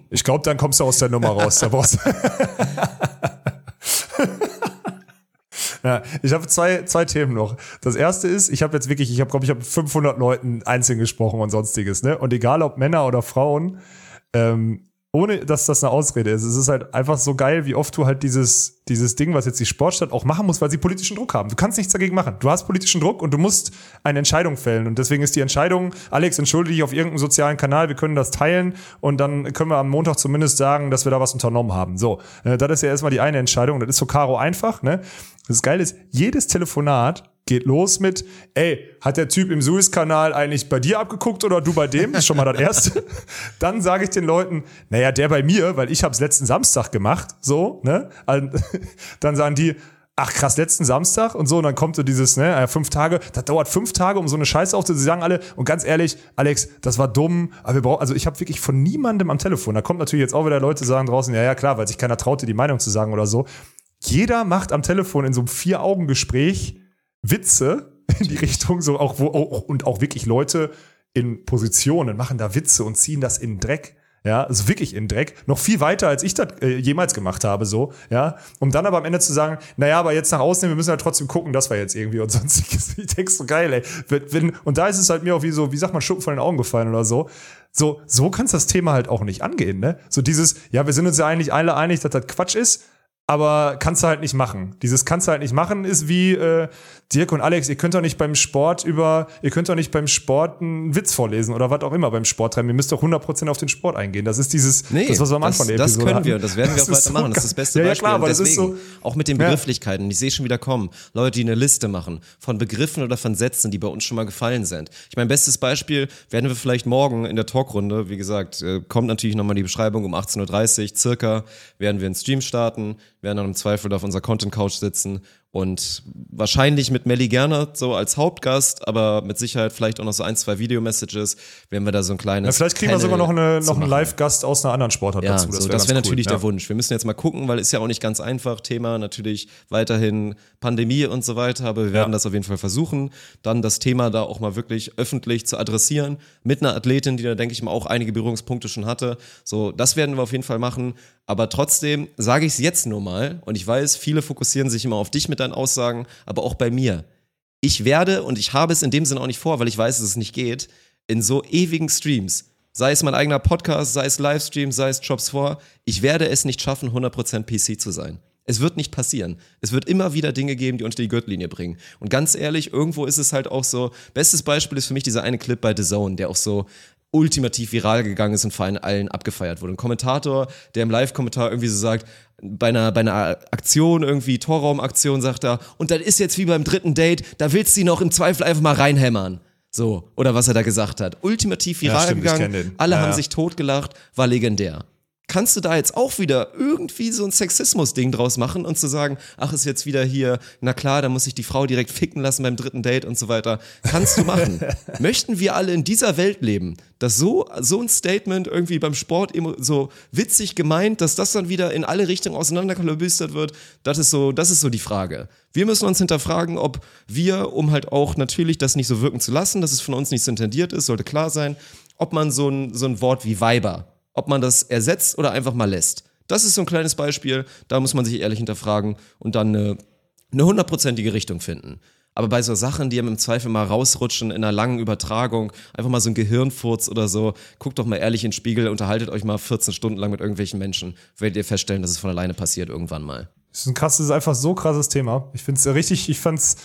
Ich glaube, dann kommst du aus der Nummer raus. Da brauchst ja, ich habe zwei, zwei Themen noch. Das erste ist, ich habe jetzt wirklich, ich habe, glaube ich, habe 500 Leuten einzeln gesprochen und sonstiges, ne? Und egal ob Männer oder Frauen, ähm, ohne dass das eine Ausrede ist, es ist halt einfach so geil, wie oft du halt dieses, dieses Ding, was jetzt die Sportstadt auch machen muss, weil sie politischen Druck haben. Du kannst nichts dagegen machen. Du hast politischen Druck und du musst eine Entscheidung fällen. Und deswegen ist die Entscheidung, Alex, entschuldige dich auf irgendeinem sozialen Kanal, wir können das teilen und dann können wir am Montag zumindest sagen, dass wir da was unternommen haben. So, äh, das ist ja erstmal die eine Entscheidung. Das ist so Caro einfach, ne? Das Geile ist, jedes Telefonat geht los mit, ey, hat der Typ im Suezkanal eigentlich bei dir abgeguckt oder du bei dem? Das ist schon mal das Erste. [LAUGHS] Dann sage ich den Leuten, naja, der bei mir, weil ich habe es letzten Samstag gemacht, so, ne? [LAUGHS] Dann sagen die, ach krass, letzten Samstag und so, und dann kommt so dieses, ne, fünf Tage, das dauert fünf Tage, um so eine Scheiße aufzunehmen. Sie sagen alle, und ganz ehrlich, Alex, das war dumm, aber wir brauchen, also ich habe wirklich von niemandem am Telefon, da kommt natürlich jetzt auch wieder Leute sagen draußen, ja, ja, klar, weil sich keiner traute, die Meinung zu sagen oder so. Jeder macht am Telefon in so einem Vier-Augen-Gespräch Witze in die Richtung, so auch, wo, auch, und auch wirklich Leute in Positionen machen da Witze und ziehen das in Dreck. Ja, also wirklich in Dreck. Noch viel weiter, als ich das äh, jemals gemacht habe, so, ja. Um dann aber am Ende zu sagen, naja, aber jetzt nach außen, wir müssen ja trotzdem gucken, dass wir jetzt irgendwie und [LAUGHS] sonstiges. Ich denke so geil, ey. Wenn, und da ist es halt mir auch wie so, wie sagt man, Schuppen von den Augen gefallen oder so. So, so kannst das Thema halt auch nicht angehen, ne? So dieses, ja, wir sind uns ja eigentlich alle einig, dass das Quatsch ist, aber kannst du halt nicht machen. Dieses kannst du halt nicht machen ist wie äh, Dirk und Alex, ihr könnt doch nicht beim Sport über, ihr könnt doch nicht beim Sport einen Witz vorlesen oder was auch immer beim Sport treiben. Ihr müsst doch 100% auf den Sport eingehen. Das ist dieses, Nee, das was wir am Anfang das, der Episode das können hatten. wir, das werden wir Das auch ist so weitermachen. das ist das beste ja, ja, Beispiel. klar, aber Und das ist deswegen, so, auch mit den. Begrifflichkeiten, ich sehe schon wieder kommen, Leute, die eine Liste machen von Begriffen oder von Sätzen, die bei uns schon mal gefallen sind. Ich mein bestes Beispiel werden wir vielleicht morgen in der Talkrunde, wie gesagt, äh, kommt natürlich nochmal die Beschreibung um 18.30 Uhr circa, werden wir einen Stream starten, werden dann im Zweifel auf unserer Content Couch sitzen und wahrscheinlich mit Melly Gerner so als Hauptgast, aber mit Sicherheit vielleicht auch noch so ein, zwei Video-Messages, werden wir da so ein kleines ja, vielleicht kriegen wir Panel sogar noch, eine, noch einen. Live-Gast aus einer anderen Sportart Ja, dazu. das, so, wär das wäre cool. natürlich ja. der Wunsch. Wir müssen jetzt mal gucken, weil ist ja auch nicht ganz einfach. Thema natürlich weiterhin Pandemie und so weiter, aber wir werden Ja. das auf jeden Fall versuchen, dann das Thema da auch mal wirklich öffentlich zu adressieren mit einer Athletin, die da denke ich mal auch einige Berührungspunkte schon hatte. So, das werden wir auf jeden Fall machen. Aber trotzdem sage ich es jetzt nur mal und ich weiß, viele fokussieren sich immer auf dich mit deinen Aussagen, aber auch bei mir. Ich werde und ich habe es in dem Sinne auch nicht vor, weil ich weiß, dass es nicht geht, in so ewigen Streams, sei es mein eigener Podcast, sei es Livestream, sei es Jobs vor, ich werde es nicht schaffen, 100% PC zu sein. Es wird nicht passieren. Es wird immer wieder Dinge geben, die unter die Gürtellinie bringen. Und ganz ehrlich, irgendwo ist es halt auch so, bestes Beispiel ist für mich dieser eine Clip bei The Zone, der auch so ultimativ viral gegangen ist und vor allen allen abgefeiert wurde. Ein Kommentator, der im Live-Kommentar irgendwie so sagt, bei einer, bei einer Aktion, irgendwie Torraumaktion, sagt er, und das ist jetzt wie beim dritten Date, da willst du ihn noch im Zweifel einfach mal reinhämmern. So, oder was er da gesagt hat. Ultimativ viral stimmt, ich gegangen, alle Ja, haben ja. sich totgelacht, war legendär. Kannst du da jetzt auch wieder irgendwie so ein Sexismus-Ding draus machen und zu sagen, ach, ist jetzt wieder hier, na klar, da muss sich die Frau direkt ficken lassen beim dritten Date und so weiter. Kannst du machen. [LAUGHS] Möchten wir alle in dieser Welt leben, dass so, so ein Statement irgendwie beim Sport so witzig gemeint, dass das dann wieder in alle Richtungen auseinanderkalobüstert wird, das ist so, das ist so die Frage. Wir müssen uns hinterfragen, ob wir, um halt auch natürlich das nicht so wirken zu lassen, dass es von uns nicht so intendiert ist, sollte klar sein, ob man so ein, so ein Wort wie Weiber, ob man das ersetzt oder einfach mal lässt. Das ist so ein kleines Beispiel, da muss man sich ehrlich hinterfragen und dann eine, hundertprozentige Richtung finden. Aber bei so Sachen, die einem im Zweifel mal rausrutschen in einer langen Übertragung, einfach mal so ein Gehirnfurz oder so, guckt doch mal ehrlich in den Spiegel, unterhaltet euch mal 14 Stunden lang mit irgendwelchen Menschen, werdet ihr feststellen, dass es von alleine passiert irgendwann mal. Das ist ein krasses, einfach so krasses Thema. Ich finde es richtig, ich fand's,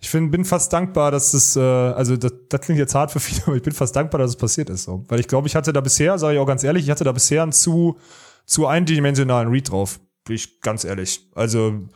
ich find, bin fast dankbar, dass das, äh, also das, das klingt jetzt hart für viele, [LAUGHS] aber ich bin fast dankbar, dass es passiert ist. So. Weil ich glaube, ich hatte da bisher, sage ich auch ganz ehrlich, ich hatte da bisher einen zu, zu eindimensionalen Read drauf. Bin ich ganz ehrlich. Also,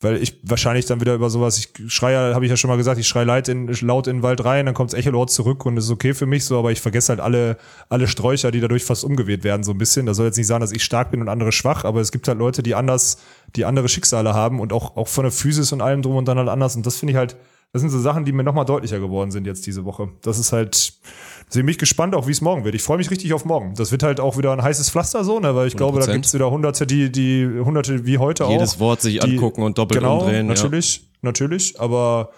weil ich wahrscheinlich dann wieder über sowas, ich schreie, habe ich ja schon mal gesagt, ich schreie laut in, laut in den Wald rein, dann kommt's Echolord zurück und das ist okay für mich so, aber ich vergesse halt alle, alle Sträucher, die dadurch fast umgeweht werden, so ein bisschen. Das soll jetzt nicht sagen, dass ich stark bin und andere schwach, aber es gibt halt Leute, die anders, die andere Schicksale haben und auch, auch von der Physis und allem drum und dann halt anders. Und das finde ich halt, das sind so Sachen, die mir nochmal deutlicher geworden sind jetzt diese Woche. Das ist halt, deswegen bin ich gespannt auch, wie es morgen wird. Ich freue mich richtig auf morgen. Das wird halt auch wieder ein heißes Pflaster so, ne, weil ich glaube, da 100%. gibt's wieder hunderte, die, die, hunderte wie heute auch. Jedes Wort sich die- angucken und doppelt genau, umdrehen. Ja. Natürlich, natürlich, aber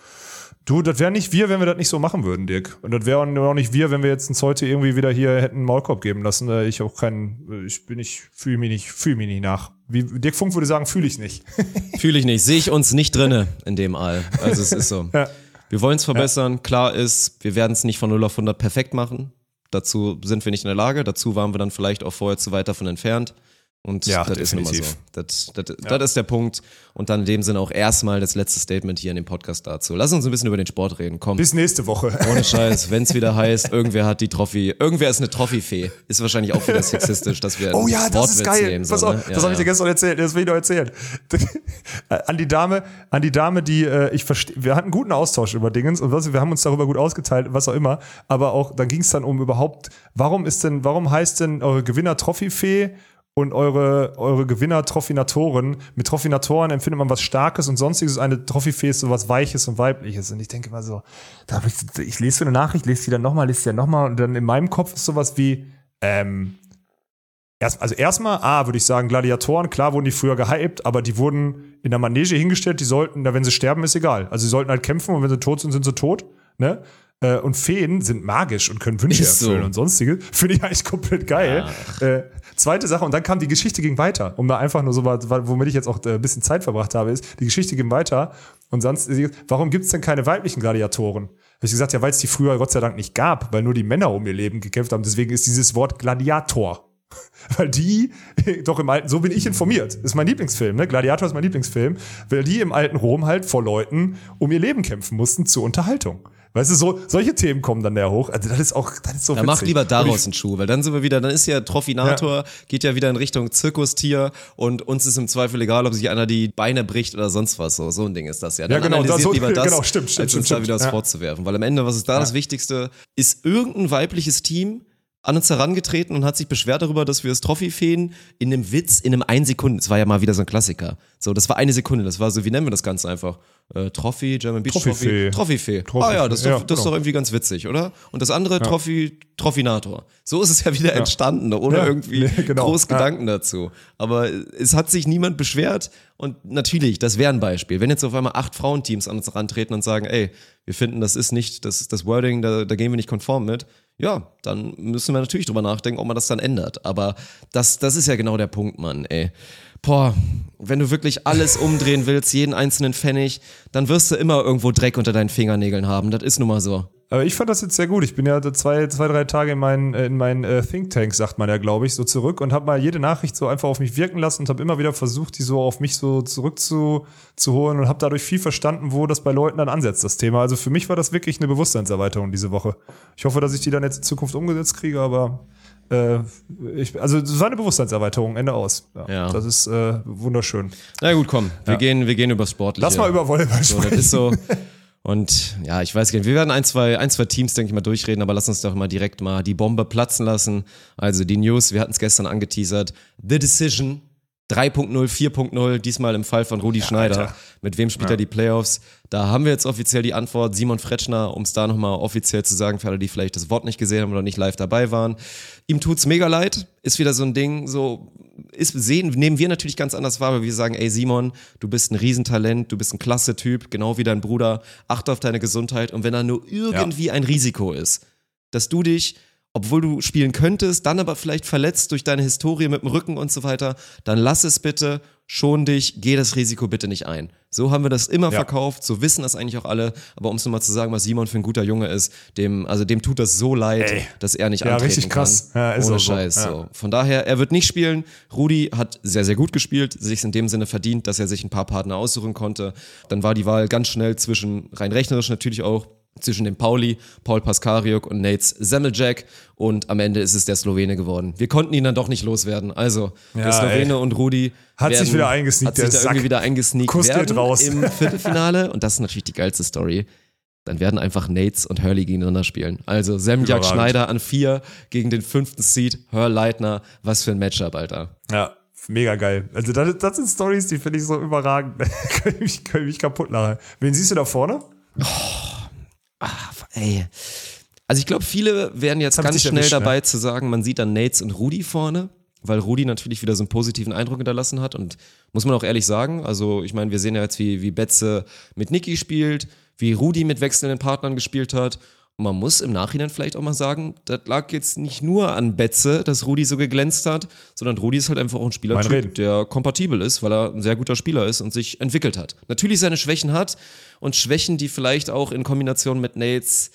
du, das wäre nicht wir, wenn wir das nicht so machen würden, Dirk. Und das wäre auch nicht wir, wenn wir jetzt uns heute irgendwie wieder hier hätten einen Maulkorb geben lassen. Äh, Ich auch keinen, ich bin nicht, fühle mich nicht, fühle mich nicht nach. Wie Dirk Funk würde sagen, fühle ich nicht. [LAUGHS] Fühle ich nicht. Sehe ich uns nicht drinne in dem All. Also es ist so. Ja. Wir wollen es verbessern. Klar ist, wir werden es nicht von 0 auf 100 perfekt machen. Dazu sind wir nicht in der Lage, dazu waren wir dann vielleicht auch vorher zu weit davon entfernt. Und Ja, das ist nun mal so. definitiv. Das, das, das ist der Punkt. Und dann in dem Sinne auch erstmal das letzte Statement hier in dem Podcast dazu. Lass uns ein bisschen über den Sport reden. Komm. Bis nächste Woche. [LAUGHS] Ohne Scheiß, wenn es wieder heißt, irgendwer hat die Trophy, irgendwer ist eine Trophy-Fee. Ist wahrscheinlich auch wieder sexistisch, dass wir Oh ja, das ist geil. nehmen. So, Pass auf, ne? das Ja, habe ich dir ja. gestern erzählt, das will ich noch erzählen. [LAUGHS] Äh, an die Dame, an die Dame, die äh, ich verstehe, wir hatten einen guten Austausch über Dingens und was, wir haben uns darüber gut ausgeteilt, was auch immer, aber auch dann ging es dann um überhaupt, warum ist denn, warum heißt denn eure Gewinner Trophy-Fee und eure, eure Gewinner Trophinatoren. Mit Trophinatoren empfindet man was Starkes und sonstiges. Eine Trophy-Fee ist so was Weiches und Weibliches. Und ich denke mal so, da hab ich, ich lese so eine Nachricht, lese die dann nochmal, lese die dann nochmal und dann in meinem Kopf ist sowas wie, ähm, Erst, also erstmal, A, würde ich sagen, Gladiatoren, klar wurden die früher gehypt, aber die wurden in der Manege hingestellt, die sollten, na, wenn sie sterben, ist egal. Also sie sollten halt kämpfen und wenn sie tot sind, sind sie tot. Ne? Äh, Und Feen sind magisch und können Wünsche Ist so. erfüllen und sonstige. [LAUGHS] Finde ich eigentlich komplett geil. Äh, zweite Sache, und dann kam die Geschichte ging weiter. Um da einfach nur so was, womit ich jetzt auch äh, ein bisschen Zeit verbracht habe, ist, die Geschichte ging weiter. Und sonst, warum gibt es denn keine weiblichen Gladiatoren? Habe ich gesagt, ja, weil es die früher Gott sei Dank nicht gab, weil nur die Männer um ihr Leben gekämpft haben. Deswegen ist dieses Wort Gladiator. [LAUGHS] Weil die, [LAUGHS] doch im alten, so bin ich informiert, ist mein Lieblingsfilm, ne? Gladiator ist mein Lieblingsfilm, weil die im alten Rom halt vor Leuten um ihr Leben kämpfen mussten zur Unterhaltung. Weißt du, so, solche Themen kommen dann da hoch. Also das ist auch, das ist so Da witzig. mach lieber daraus einen Schuh, weil dann sind wir wieder, dann ist ja Trophinator, geht ja wieder in Richtung Zirkustier und uns ist im Zweifel egal, ob sich einer die Beine bricht oder sonst was. So, so ein Ding ist das ja. Dann Ja, genau, analysiert das so- lieber [LAUGHS] das, genau, stimmt, stimmt, als uns stimmt, da wieder was ja. vorzuwerfen. Weil am Ende, was ist da das Wichtigste? Ist irgendein weibliches Team an uns herangetreten und hat sich beschwert darüber, dass wir das Trophy-Feen in einem Witz, in einem ein Sekunden, das war ja mal wieder so ein Klassiker. So, das war eine Sekunde, das war so, wie nennen wir das Ganze einfach? Äh, Trophy, German Beach Trophy-Fee. Trophy. Trophy-Fee. Trophy-Fee, Ah ja, das ist, doch, ja, das ist genau. doch irgendwie ganz witzig, oder? Und das andere, Trophy, Trophinator. So ist es ja wieder entstanden, ohne Ja, irgendwie nee, [LAUGHS] genau. groß Ja. Gedanken dazu. Aber es hat sich niemand beschwert und natürlich, das wäre ein Beispiel. Wenn jetzt auf einmal acht Frauenteams an uns herantreten und sagen, ey, wir finden, das ist nicht, das ist das Wording, da, da gehen wir nicht konform mit, ja, dann müssen wir natürlich drüber nachdenken, ob man das dann ändert. Aber das, das ist ja genau der Punkt, Mann, ey. Boah, wenn du wirklich alles [LAUGHS] umdrehen willst, jeden einzelnen Pfennig, dann wirst du immer irgendwo Dreck unter deinen Fingernägeln haben. Das ist nun mal so. Aber ich fand das jetzt sehr gut. Ich bin ja zwei, zwei drei Tage in meinen, äh, in meinen äh, Think Tank, sagt man ja, glaube ich, so zurück und habe mal jede Nachricht so einfach auf mich wirken lassen und habe immer wieder versucht, die so auf mich so zurück zu, zu holen und habe dadurch viel verstanden, wo das bei Leuten dann ansetzt, das Thema. Also für mich war das wirklich eine Bewusstseinserweiterung diese Woche. Ich hoffe, dass ich die dann jetzt in Zukunft umgesetzt kriege, aber äh, ich, also es war eine Bewusstseinserweiterung, Ende aus. Ja, Ja. Das ist äh, wunderschön. Na gut, komm, wir gehen, wir gehen über Sportliche. Lass mal über Volleyball So, das sprechen. ist so. [LAUGHS] Und ja, ich weiß gar nicht, wir werden ein, zwei, ein, zwei Teams, denke ich mal, durchreden, aber lass uns doch mal direkt mal die Bombe platzen lassen. Also die News, wir hatten es gestern angeteasert. The Decision 3.0, 4.0, diesmal im Fall von Rudi Schneider. Alter. Mit wem spielt er die Playoffs? Da haben wir jetzt offiziell die Antwort. Simon Fretschner, um es da nochmal offiziell zu sagen, für alle, die vielleicht das Wort nicht gesehen haben oder nicht live dabei waren. Ihm tut's mega leid. Ist wieder so ein Ding, so ist sehen, nehmen wir natürlich ganz anders wahr, weil wir sagen, ey Simon, du bist ein Riesentalent, du bist ein klasse Typ, genau wie dein Bruder, achte auf deine Gesundheit. Und wenn da nur irgendwie ein Risiko ist, dass du dich, obwohl du spielen könntest, dann aber vielleicht verletzt durch deine Historie mit dem Rücken und so weiter, dann lass es bitte, schon dich, geh das Risiko bitte nicht ein. So haben wir das immer Ja. verkauft, so wissen das eigentlich auch alle, aber um es nochmal zu sagen, was Simon für ein guter Junge ist, dem, also dem tut das so leid, Ey. dass er nicht Ja, antreten richtig krass. kann. Ja, ist Ohne so. Scheiß. Ja. So. Von daher, er wird nicht spielen. Rudi hat sehr, sehr gut gespielt, sich in dem Sinne verdient, dass er sich ein paar Partner aussuchen konnte. Dann war die Wahl ganz schnell zwischen, rein rechnerisch natürlich auch, zwischen dem Pauli, Paul Paskariuk und Nates Semmeljack und am Ende ist es der Slowene geworden. Wir konnten ihn dann doch nicht loswerden. Also, der Ja, Slowene ey. und Rudi Hat sich werden, wieder eingesneakt, hat sich der da Sack. irgendwie wieder eingesneakt werden raus. im [LAUGHS] Viertelfinale und das ist natürlich die geilste Story. Dann werden einfach Nates und Hurley gegeneinander spielen. Also Semjak Überragend. Schneider an vier gegen den fünften Seed, Hör Leitner. Was für ein Matchup, Alter. Ja, mega geil. Also das, das sind Stories, die finde ich so überragend. [LAUGHS] kann, ich mich, kann ich mich kaputt lachen. Wen siehst du da vorne? Ey. Also ich glaube, viele werden jetzt ganz schnell erwischt, ne? dabei zu sagen, man sieht dann Nates und Rudi vorne, weil Rudi natürlich wieder so einen positiven Eindruck hinterlassen hat. Und muss man auch ehrlich sagen, also ich meine, wir sehen ja jetzt, wie, wie Betze mit Niki spielt, wie Rudi mit wechselnden Partnern gespielt hat. Man muss im Nachhinein vielleicht auch mal sagen, das lag jetzt nicht nur an Betze, dass Rudi so geglänzt hat, sondern Rudi ist halt einfach auch ein Spielertyp, Reden. der kompatibel ist, weil er ein sehr guter Spieler ist und sich entwickelt hat. Natürlich seine Schwächen hat und Schwächen, die vielleicht auch in Kombination mit Nates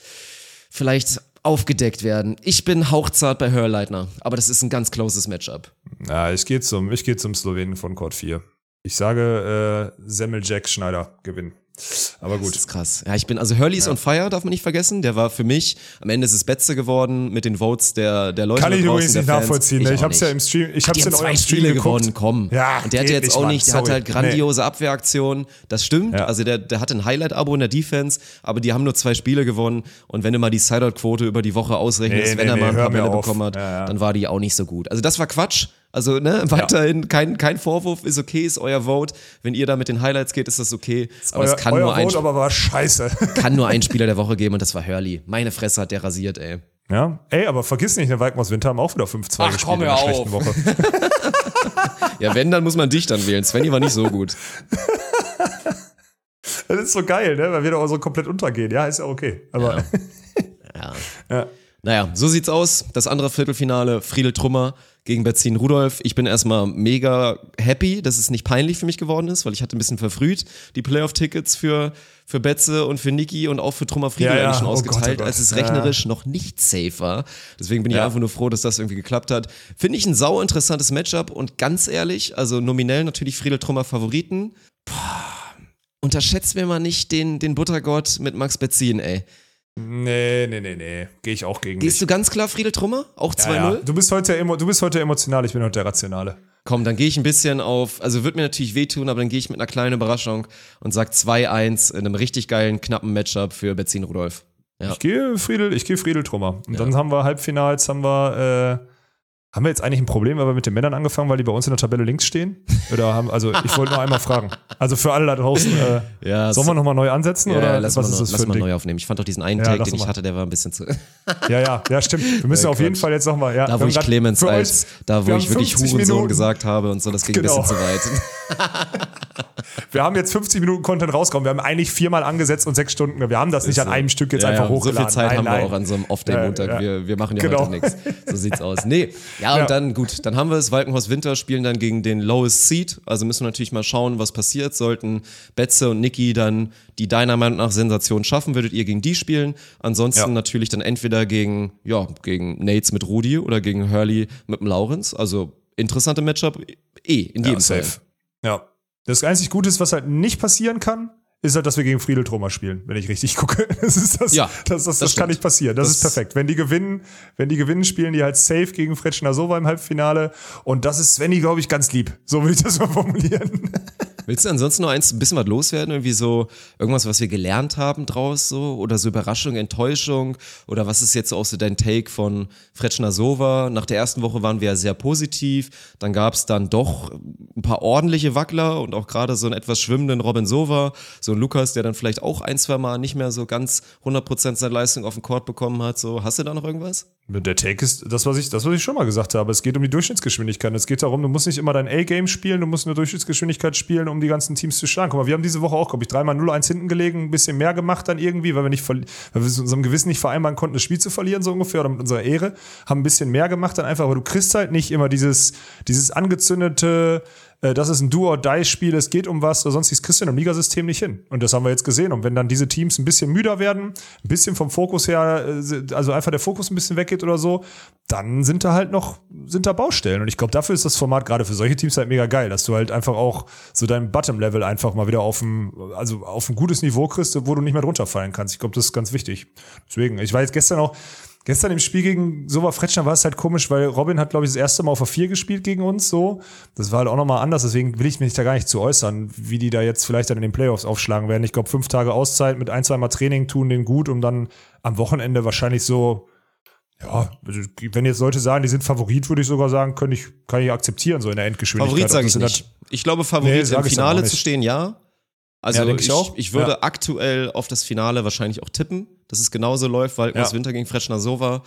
vielleicht aufgedeckt werden. Ich bin hauchzart bei Hörleitner, aber das ist ein ganz closes Matchup. Ja, ich gehe zum, ich gehe zum Slowenen von Court 4. Ich sage, äh, Semmel Jack Schneider gewinnen. Aber Das gut. ist krass. Ja, ich bin, also Hurley ist on fire, darf man nicht vergessen. Der war für mich, am Ende ist es Betze geworden mit den Votes der, der Leute. Kann ich übrigens nicht Fans. nachvollziehen. ne? Ich hab's ja nicht. im Stream, ich hab's die in eurem Stream Spiele geguckt. gewonnen, komm. Ja, und der hatte jetzt nicht, auch nicht, der hatte Sorry. halt grandiose Abwehraktionen. Das stimmt. Ja. Also der, der hatte ein Highlight-Abo in der Defense, aber die haben nur zwei Spiele gewonnen. Und wenn du mal die Sideout-Quote über die Woche ausrechnest, Nee, wenn nee, er mal nee, ein paar Bälle bekommen hat, Ja, ja. dann war die auch nicht so gut. Also das war Quatsch. Also ne, weiterhin kein, kein Vorwurf, ist okay, ist euer Vote. Wenn ihr da mit den Highlights geht, ist das okay. Aber euer, es kann euer nur ein Vote aber war scheiße. [LAUGHS] kann nur einen Spieler der Woche geben und das war Hurley. Meine Fresse hat der rasiert, ey. ja, ey, aber vergiss nicht, der Waldmaus Winter haben auch wieder 5-2 Ach, gespielt komm, in einer hör schlechten auf. Woche. [LAUGHS] Ja, wenn, dann muss man dich dann wählen. Svenny war nicht so gut. [LAUGHS] Das ist so geil, ne? Weil wir da auch so komplett untergehen. Ja, ist ja okay. Aber Ja. ja. Naja, so sieht's aus. Das andere Viertelfinale, Friedel Trummer gegen Betzin Rudolf. Ich bin erstmal mega happy, dass es nicht peinlich für mich geworden ist, weil ich hatte ein bisschen verfrüht die Playoff-Tickets für, für Betze und für Niki und auch für Trummer Friedel Ja, ja. eigentlich schon Oh Gott, ausgeteilt, oh Gott. als es Ja. rechnerisch noch nicht safe war. Deswegen bin ich Ja. einfach nur froh, dass das irgendwie geklappt hat. Finde ich ein sau interessantes Matchup und ganz ehrlich, also nominell natürlich Friedel Trummer Favoriten. Boah, unterschätzt mir mal nicht den, den Buttergott mit Max Betzin, ey. Nee, nee, nee, nee. Gehe ich auch gegen Gehst dich. du ganz klar Friedel Trummer? Auch 2-0? ja, ja. Du bist heute emo du bist heute emotional, ich bin heute der Rationale. Komm, dann gehe ich ein bisschen auf, also wird mir natürlich wehtun, aber dann gehe ich mit einer kleinen Überraschung und sag 2-1 in einem richtig geilen, knappen Matchup für Betzin Rudolf. Ja. Ich gehe Friedel, ich gehe Friedel Trummer. Und dann haben wir Halbfinals, haben wir, äh, haben wir jetzt eigentlich ein Problem, weil wir mit den Männern angefangen, weil die bei uns in der Tabelle links stehen? Oder haben, also [LAUGHS] ich wollte nur einmal fragen. Also für alle da draußen, äh, Ja, sollen wir nochmal neu ansetzen ja, oder lass was mal, ist das lass mal neu aufnehmen. Ich fand doch diesen einen Ja, Tag, den ich mal. hatte, der war ein bisschen zu. Ja, ja, ja, stimmt. Wir müssen [LAUGHS] Ja, auf jeden. Fall jetzt nochmal, ja. Da, wo ich Clemens als, uns- da, wo wir ich wirklich 50 Hurensohn Minuten. gesagt habe und so, das ging Genau. ein bisschen zu weit. [LAUGHS] Wir haben jetzt 50 Minuten Content rausgekommen. Wir haben eigentlich viermal angesetzt und sechs Stunden. Wir haben das nicht an einem Stück jetzt Ja, einfach ja, So hochgeladen. viel Zeit nein, haben nein. wir auch an so einem Off-Day-Montag. Ja. Wir, wir machen ja Genau. heute nichts. So sieht's aus. Nee, ja, und dann, gut, dann haben wir es. Walkenhorst Winter spielen dann gegen den Lowest Seed. Also müssen wir natürlich mal schauen, was passiert. Sollten Betze und Niki dann die deiner Meinung nach Sensation schaffen, würdet ihr gegen die spielen. Ansonsten natürlich dann entweder gegen, ja, gegen Nates mit Rudi oder gegen Hurley mit dem Lawrence. Also interessante Matchup. Eh, in jedem Ja, Fall. safe. Ja. Das einzig Gute ist, was halt nicht passieren kann, ist halt, dass wir gegen Friedel Trummer spielen, wenn ich richtig [LAUGHS] gucke. Das ist das, Ja, das, das, das, kann nicht passieren. Das, Das- ist perfekt. Wenn die gewinnen, wenn die gewinnen, spielen die halt safe gegen Fretschner Sova im Halbfinale. Und das ist Svenny, glaube ich, ganz lieb. So würde ich das mal formulieren. [LAUGHS] Willst du ansonsten noch eins, ein bisschen was loswerden? Irgendwie so irgendwas, was wir gelernt haben draus so? Oder so Überraschung, Enttäuschung? Oder was ist jetzt auch so dein Take von Fretschner Sova? Nach der ersten Woche waren wir ja sehr positiv. Dann gab es dann doch ein paar ordentliche Wackler und auch gerade so einen etwas schwimmenden Robin Sova. So ein Lukas, der dann vielleicht auch ein, zwei Mal nicht mehr so ganz 100% seine Leistung auf den Court bekommen hat. So, hast du da noch irgendwas? Der Take ist das, was ich, das, was ich schon mal gesagt habe. Es geht um die Durchschnittsgeschwindigkeit. Es geht darum, du musst nicht immer dein A-Game spielen, du musst eine Durchschnittsgeschwindigkeit spielen, um die ganzen Teams zu schlagen. Guck mal, wir haben diese Woche auch, glaube ich, dreimal 0-1 hinten gelegen, ein bisschen mehr gemacht dann irgendwie, weil wir nicht, weil wir es unserem Gewissen nicht vereinbaren konnten, das Spiel zu verlieren, so ungefähr, oder mit unserer Ehre. Haben ein bisschen mehr gemacht dann einfach, aber du kriegst halt nicht immer dieses, dieses angezündete, äh, das ist ein Do-or-Die-Spiel, es geht um was, sonstiges kriegst du in einem Ligasystem nicht hin. Und das haben wir jetzt gesehen. Und wenn dann diese Teams ein bisschen müder werden, ein bisschen vom Fokus her, äh, also einfach der Fokus ein bisschen weggeht oder so, dann sind da halt noch, sind da Baustellen. Und ich glaube, dafür ist das Format gerade für solche Teams halt mega geil, dass du halt einfach auch so dein Bottom-Level einfach mal wieder auf ein, also auf ein gutes Niveau kriegst, wo du nicht mehr drunter fallen kannst. Ich glaube, das ist ganz wichtig. Deswegen, ich war jetzt gestern auch, Gestern im Spiel gegen Sova Fretschner war es halt komisch, weil Robin hat, glaube ich, das erste Mal auf der 4 gespielt gegen uns so. Das war halt auch nochmal anders, deswegen will ich mich da gar nicht zu äußern, wie die da jetzt vielleicht dann in den Playoffs aufschlagen werden. Ich glaube, fünf Tage Auszeit mit ein, zwei Mal Training tun den gut, um dann am Wochenende wahrscheinlich so, ja, also wenn jetzt Leute sagen, die sind Favorit, würde ich sogar sagen, kann ich, kann ich akzeptieren, so in der Endgeschwindigkeit. Favorit Ob sage ich nicht. Ich glaube, Favorit Nee, im Finale zu stehen, ja. Also Ja, ich ich, auch. ich würde Ja. aktuell auf das Finale wahrscheinlich auch tippen, dass es genauso läuft, weil Ja. Winter gegen Fretschner Sova.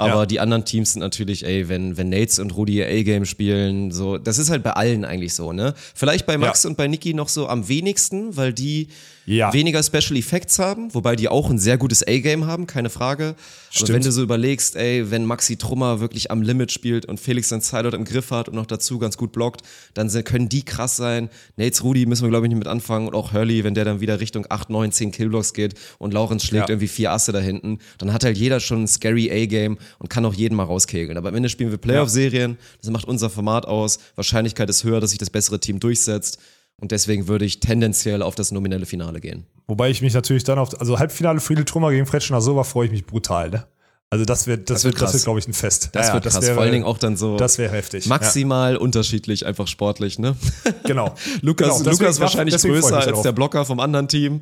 Aber Ja. die anderen Teams sind natürlich, ey, wenn, wenn Nates und Rudi ihr A-Game spielen, so, das ist halt bei allen eigentlich so, ne? Vielleicht bei Max Ja. und bei Niki noch so am wenigsten, weil die Ja. weniger Special Effects haben, wobei die auch ein sehr gutes A-Game haben, keine Frage. Stimmt. Aber wenn du so überlegst, ey, wenn Maxi Trummer wirklich am Limit spielt und Felix seinen Sideout im Griff hat und noch dazu ganz gut blockt, dann können die krass sein. Nates Rudi müssen wir, glaube ich, nicht mit anfangen und auch Hurley, wenn der dann wieder Richtung 8, 9, 10 Killblocks geht und Lawrence schlägt Ja. irgendwie vier Asse da hinten, dann hat halt jeder schon ein scary A-Game und kann auch jeden mal rauskegeln. Aber am Ende spielen wir Playoff-Serien, das macht unser Format aus, Wahrscheinlichkeit ist höher, dass sich das bessere Team durchsetzt und deswegen würde ich tendenziell auf das nominelle Finale gehen. Wobei ich mich natürlich dann auf, also Halbfinale Friedel Trummer gegen Fretschner Sova freue ich mich brutal, ne? Also das wird, das, wird wird, das krass. wird, glaube ich, ein Fest. Das Ja, ja, wird krass. wäre- Vor allen Dingen auch dann so Das wäre heftig. maximal unterschiedlich, einfach sportlich, ne? Ja, [LAUGHS] genau. [LAUGHS] Lukas, Genau, deswegen- Lukas wahrscheinlich deswegen freue ich größer als der Blocker vom anderen Team.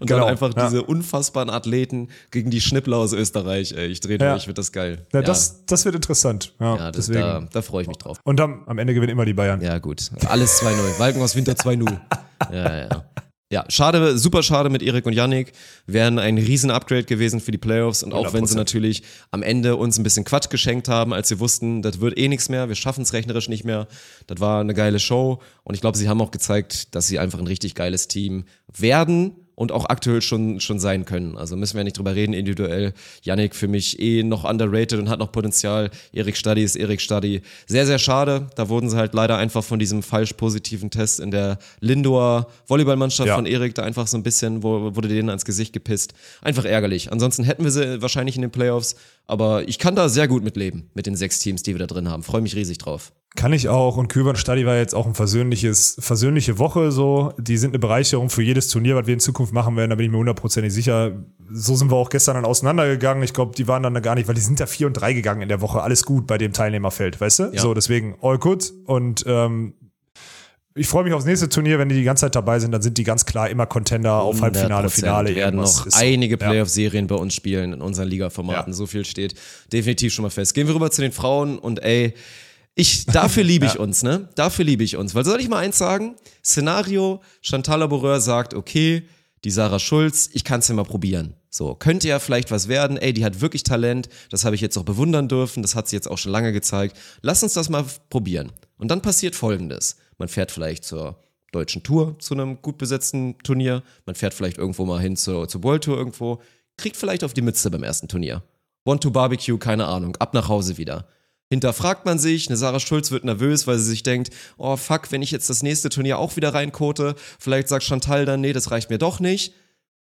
Und Genau, dann einfach ja. diese unfassbaren Athleten gegen die Schnippler aus Österreich. Ey, ich drehe Ja. durch, wird das geil. Ja, Das, das wird interessant. Ja, ja das, deswegen. da, da freue ich mich drauf. Und dann am Ende gewinnen immer die Bayern. Ja, gut. Alles 2-0. Walkenhaus Winter 2-0. [LAUGHS] Ja, ja. Ja, schade, super schade mit Erik und Yannick. Wären ein riesen Upgrade gewesen für die Playoffs und auch wenn sie 100%. natürlich am Ende uns ein bisschen Quatsch geschenkt haben, als sie wussten, das wird eh nichts mehr, wir schaffen es rechnerisch nicht mehr. Das war eine geile Show und ich glaube, sie haben auch gezeigt, dass sie einfach ein richtig geiles Team werden und auch aktuell schon, schon sein können. Also müssen wir ja nicht drüber reden, individuell. Yannick für mich eh noch underrated und hat noch Potenzial. Erik Stadi ist Erik Stadi. Sehr, sehr schade. Da wurden sie halt leider einfach von diesem falsch positiven Test in der Lindor Volleyballmannschaft Ja. von Erik da einfach so ein bisschen, wo, wurde denen ans Gesicht gepisst. Einfach ärgerlich. Ansonsten hätten wir sie wahrscheinlich in den Playoffs. Aber ich kann da sehr gut mit leben, mit den sechs Teams, die wir da drin haben. Freue mich riesig drauf. Kann ich auch. Und Kübern Stadi war jetzt auch ein versöhnliches, versöhnliche Woche so. Die sind eine Bereicherung für jedes Turnier, was wir in Zukunft machen werden. Da bin ich mir hundertprozentig sicher. So sind wir auch gestern dann auseinandergegangen. Ich glaube, die waren dann da gar nicht, weil die sind da vier und drei gegangen in der Woche. Alles gut bei dem Teilnehmerfeld, weißt du? Ja. So, deswegen all good. Und ähm, ich freue mich aufs nächste Turnier. Wenn die die ganze Zeit dabei sind, dann sind die ganz klar immer Contender auf Halbfinale, 100%. Finale. Wir werden noch einige Ja. Playoff-Serien bei uns spielen in unseren Liga-Formaten. Ja. So viel steht definitiv schon mal fest. Gehen wir rüber zu den Frauen und ey, ich, dafür [LAUGHS] liebe ich uns, ne? Dafür liebe ich uns. Weil soll ich mal eins sagen? Szenario, Chantal Laboureur sagt, okay, die Sarah Schulz, ich kann es ja mal probieren. So, könnte ja vielleicht was werden. Ey, die hat wirklich Talent. Das habe ich jetzt auch bewundern dürfen. Das hat sie jetzt auch schon lange gezeigt. Lass uns das mal probieren. Und dann passiert Folgendes. Man fährt vielleicht zur deutschen Tour, zu einem gut besetzten Turnier. Man fährt vielleicht irgendwo mal hin zur, zur World Tour irgendwo. Kriegt vielleicht auf die Mütze beim ersten Turnier. One-to-Barbecue, keine Ahnung. Ab nach Hause wieder. Hinterfragt man sich, eine Sarah Schulz wird nervös, weil sie sich denkt, oh fuck, wenn ich jetzt das nächste Turnier auch wieder reinkote, vielleicht sagt Chantal dann, nee, das reicht mir doch nicht.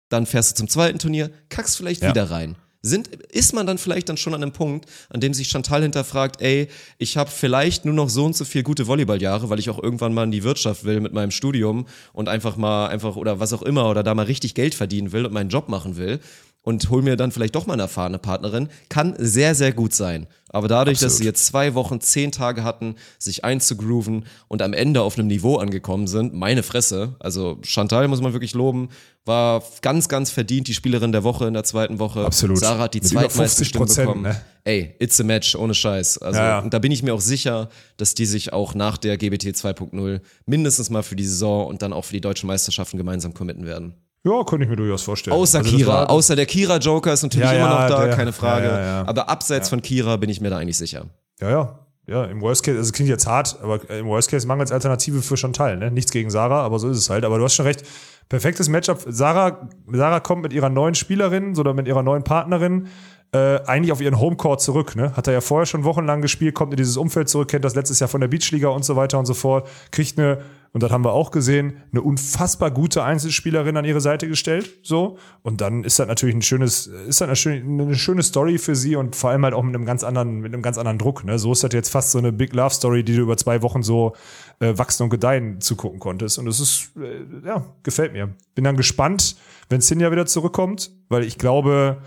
Dann fährst du zum zweiten Turnier, kackst vielleicht Ja. wieder rein. Sind, ist man dann vielleicht dann schon an einem Punkt, an dem sich Chantal hinterfragt, ey, ich habe vielleicht nur noch so und so viel gute Volleyballjahre, weil ich auch irgendwann mal in die Wirtschaft will mit meinem Studium und einfach mal einfach oder was auch immer oder da mal richtig Geld verdienen will und meinen Job machen will und hol mir dann vielleicht doch mal eine erfahrene Partnerin, kann sehr, sehr gut sein. Aber dadurch, dass Absolut. sie jetzt zwei Wochen, zehn Tage hatten, sich einzugrooven und am Ende auf einem Niveau angekommen sind, meine Fresse, also Chantal muss man wirklich loben, war ganz, ganz verdient die Spielerin der Woche in der zweiten Woche. Absolut. Sarah hat die 50%, Stimmen bekommen. ne? Ey, it's a match, ohne Scheiß. Also, Ja, ja. und da bin ich mir auch sicher, dass die sich auch nach der GBT 2.0 mindestens mal für die Saison und dann auch für die deutschen Meisterschaften gemeinsam committen werden. Ja, könnte ich mir durchaus vorstellen. Außer Also Kira. Außer der Kira-Joker ist natürlich Ja, immer ja, noch da, der- keine Frage. ja. Aber abseits von Kira bin ich mir da eigentlich sicher. Ja, ja. Ja, im Worst Case, also es klingt jetzt hart, aber im Worst Case mangelt es Alternative für Chantal, ne? Nichts gegen Sarah, aber so ist es halt. Aber du hast schon recht. Perfektes Matchup. Sarah, Sarah kommt mit ihrer neuen Spielerin oder mit ihrer neuen Partnerin äh, eigentlich auf ihren Homecourt zurück, ne? Hat er ja vorher schon wochenlang gespielt, kommt in dieses Umfeld zurück, kennt das letztes Jahr von der Beachliga und so weiter und so fort, kriegt eine, und das haben wir auch gesehen, eine unfassbar gute Einzelspielerin an ihre Seite gestellt, so. Und dann ist das natürlich ein schönes, ist das eine schöne, Story für sie und vor allem halt auch mit einem ganz anderen, mit einem ganz anderen Druck, ne? So ist das jetzt fast so eine Big Love Story, die du über zwei Wochen so äh, wachsen und gedeihen zugucken konntest. Und das ist, äh, ja, gefällt mir. Bin dann gespannt, wenn Sinja wieder zurückkommt, weil ich glaube,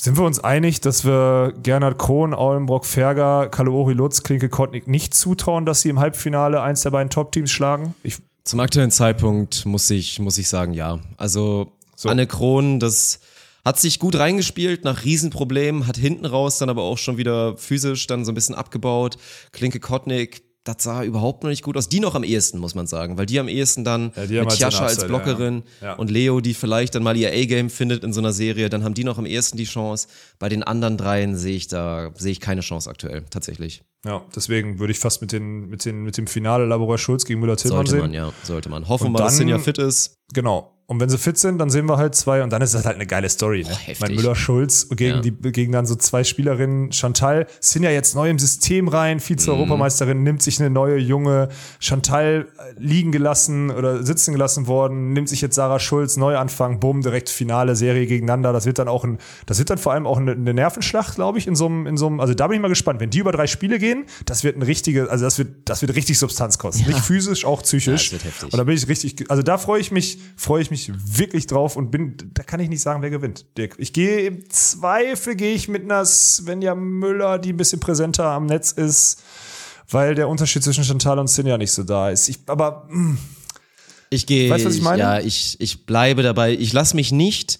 sind wir uns einig, dass wir Gernot Krohn, Aulenbrock, Ferger, Kaloori Lutz, Klinke Kottnik nicht zutrauen, dass sie im Halbfinale eins der beiden Top-Teams schlagen? Ich, Zum aktuellen Zeitpunkt muss ich, muss ich sagen, ja. Also So. Anne Kron, das hat sich gut reingespielt nach Riesenproblemen, hat hinten raus dann aber auch schon wieder physisch dann so ein bisschen abgebaut. Klinke Kottnik, das sah überhaupt noch nicht gut aus. Die noch am ehesten, muss man sagen, weil die am ehesten dann Ja, mit halt Jascha als Upside, Blockerin ja, ja. und Leo, die vielleicht dann mal ihr A-Game findet in so einer Serie, dann haben die noch am ehesten die Chance. Bei den anderen dreien sehe ich da, sehe ich keine Chance aktuell, tatsächlich. Ja, deswegen würde ich fast mit, den, mit, den, mit dem Finale Laborer Schulz gegen Müller-Tillmann Sollte sehen. man, ja, sollte man. Hoffen wir, dass dann- Sinja fit ist. Genau. Und wenn sie fit sind, dann sehen wir halt zwei und dann ist das halt eine geile Story. Ne? heftig. mein Müller-Schulz gegen, Ja. die, gegen dann so zwei Spielerinnen. Chantal sind ja jetzt neu im System rein, Vize-Europameisterin, nimmt sich eine neue junge Chantal äh, liegen gelassen oder sitzen gelassen worden, nimmt sich jetzt Sarah Schulz, Neuanfang, bumm, direkt Finale, Serie gegeneinander. Das wird dann auch ein, das wird dann vor allem auch eine, eine Nervenschlacht, glaube ich, in so einem, in so einem, also da bin ich mal gespannt. Wenn die über drei Spiele gehen, das wird ein richtige, also das wird, das wird richtig Substanz kosten. Nicht physisch, auch psychisch. Ja, das wird heftig. Und da bin ich richtig, also da freue ich mich, freue ich mich wirklich drauf und bin, da kann ich nicht sagen, wer gewinnt. Dirk. Ich gehe im Zweifel, gehe ich mit einer Svenja Müller, die ein bisschen präsenter am Netz ist, weil der Unterschied zwischen Chantal und Sinja nicht so da ist. Ich, aber mh, Ich gehe, Weißt du, was ich meine? ja, ich, ich bleibe dabei. Ich lasse mich nicht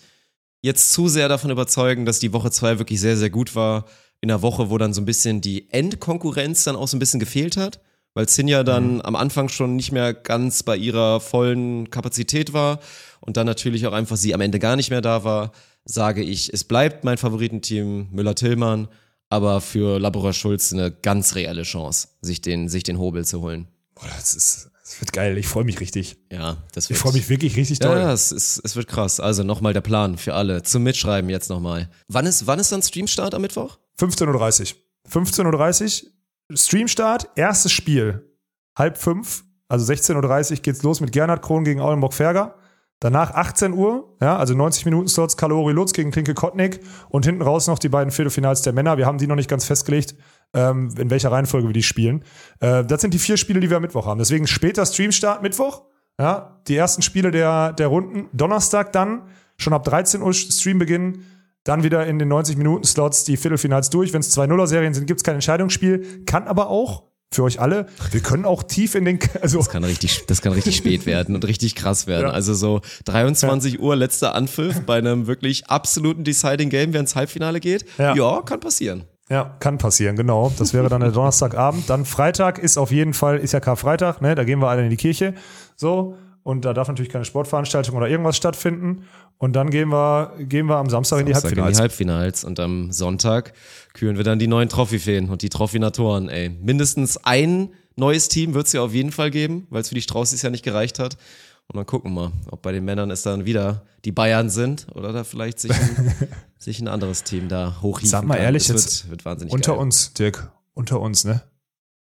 jetzt zu sehr davon überzeugen, dass die Woche zwei wirklich sehr, sehr gut war. In einer Woche, wo dann so ein bisschen die Endkonkurrenz dann auch so ein bisschen gefehlt hat, weil Sinja dann Mhm. am Anfang schon nicht mehr ganz bei ihrer vollen Kapazität war und dann natürlich auch einfach sie am Ende gar nicht mehr da war, sage ich, es bleibt mein Favoritenteam Müller-Tillmann, aber für Labora Schulz eine ganz reelle Chance, sich den, sich den Hobel zu holen. boah, das ist, das wird geil. Ich freue mich richtig. Ja, das Ich wird freue mich wirklich richtig Ja, doll. ja es, ist, es wird krass. Also nochmal der Plan für alle. Zum Mitschreiben jetzt nochmal. Wann ist, wann ist dann Streamstart am Mittwoch? 15.30 Uhr. 15.30 Uhr, Streamstart, erstes Spiel. Halb fünf, also 16.30 Uhr geht's los mit Gernhard Krohn gegen Aulenburg-Ferger. Danach 18 Uhr, ja, also 90 Minuten Slots, Kalori Lutz gegen Klinke Kottnick und hinten raus noch die beiden Viertelfinals der Männer. Wir haben die noch nicht ganz festgelegt, ähm, in welcher Reihenfolge wir die spielen. Äh, das sind die vier Spiele, die wir am Mittwoch haben. Deswegen später Streamstart Mittwoch. Ja, die ersten Spiele der, der Runden. Donnerstag dann, schon ab 13 Uhr Streambeginn. Dann wieder in den 90-Minuten-Slots die Viertelfinals durch. Wenn es 2-0er-Serien sind, gibt es kein Entscheidungsspiel. Kann aber auch, für euch alle, wir können auch tief in den, also Das kann richtig, das kann richtig spät werden und richtig krass werden. Ja. Also so 23 Uhr letzter Anpfiff bei einem wirklich absoluten Deciding Game, wenn ins Halbfinale geht. Ja. Ja, kann passieren. Ja, kann passieren, genau. Das wäre dann der Donnerstagabend. Dann Freitag ist auf jeden Fall, ist ja Karfreitag, ne? Da gehen wir alle in die Kirche. So. Und da darf natürlich keine Sportveranstaltung oder irgendwas stattfinden. Und dann gehen wir, gehen wir am Samstag in die Samstag Halbfinals. In die Halbfinals und am Sonntag küren wir dann die neuen Trophäfeen und die Trophinatoren, ey. Mindestens ein neues Team wird es ja auf jeden Fall geben, weil es für die Straußis ja nicht gereicht hat. Und dann gucken wir, ob bei den Männern es dann wieder die Bayern sind oder da vielleicht sich ein, [LAUGHS] sich ein anderes Team da hochhieven Sag mal kann. ehrlich, es jetzt wird, wird unter geil. uns, Dirk, unter uns, ne?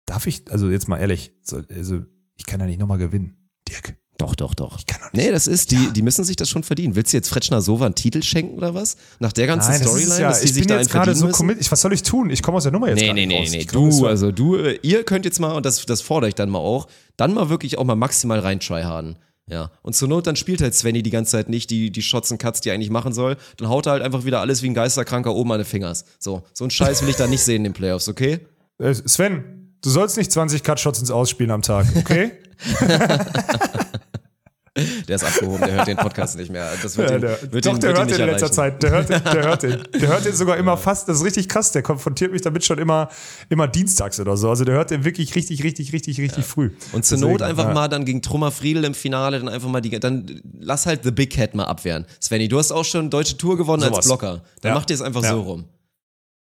Darf ich, also jetzt mal ehrlich, so, also ich kann ja nicht nochmal gewinnen. Dirk. Doch, doch, doch. Ich kann doch nicht. Nee, das ist, die, die müssen sich das schon verdienen. Willst du jetzt Fretschner Sova einen Titel schenken oder was? Nach der ganzen Nein, das Storyline, ist ja, dass die ich sich bin da jetzt gerade so committed. Was soll ich tun? Ich komme aus der Nummer jetzt Nee, nee, nee, nee. Glaub, das Du, also du, äh, ihr könnt jetzt mal, und das, das fordere ich dann mal auch, dann mal wirklich auch mal maximal rein tryharden. Ja. Und zur Not dann spielt halt Svenny die ganze Zeit nicht die, die Shots und Cuts, die er eigentlich machen soll. Dann haut er halt einfach wieder alles wie ein Geisterkranker oben an den Fingers. So, so einen Scheiß will ich da nicht sehen in den Playoffs, okay? Äh, Sven, du sollst nicht 20 Cut-Shots ins Ausspielen am Tag, okay? [LAUGHS] [LAUGHS] Der ist abgehoben, der hört den Podcast nicht mehr. Das wird Ja, ihn, der, wird doch, ihn, der hört den in letzter erreichen. Zeit. Der hört, den, der hört den. Der hört den sogar immer fast, das ist richtig krass. Der konfrontiert mich damit schon immer, immer dienstags oder so. Also der hört den wirklich richtig, richtig, richtig, richtig früh. Und zur Deswegen, Not einfach ja. mal dann gegen Trummer Friedel im Finale dann einfach mal die, dann lass halt The Big Cat mal abwehren. Svenny, du hast auch schon deutsche Tour gewonnen als Sowas. Blocker. Dann Ja. macht ihr es einfach Ja. so rum.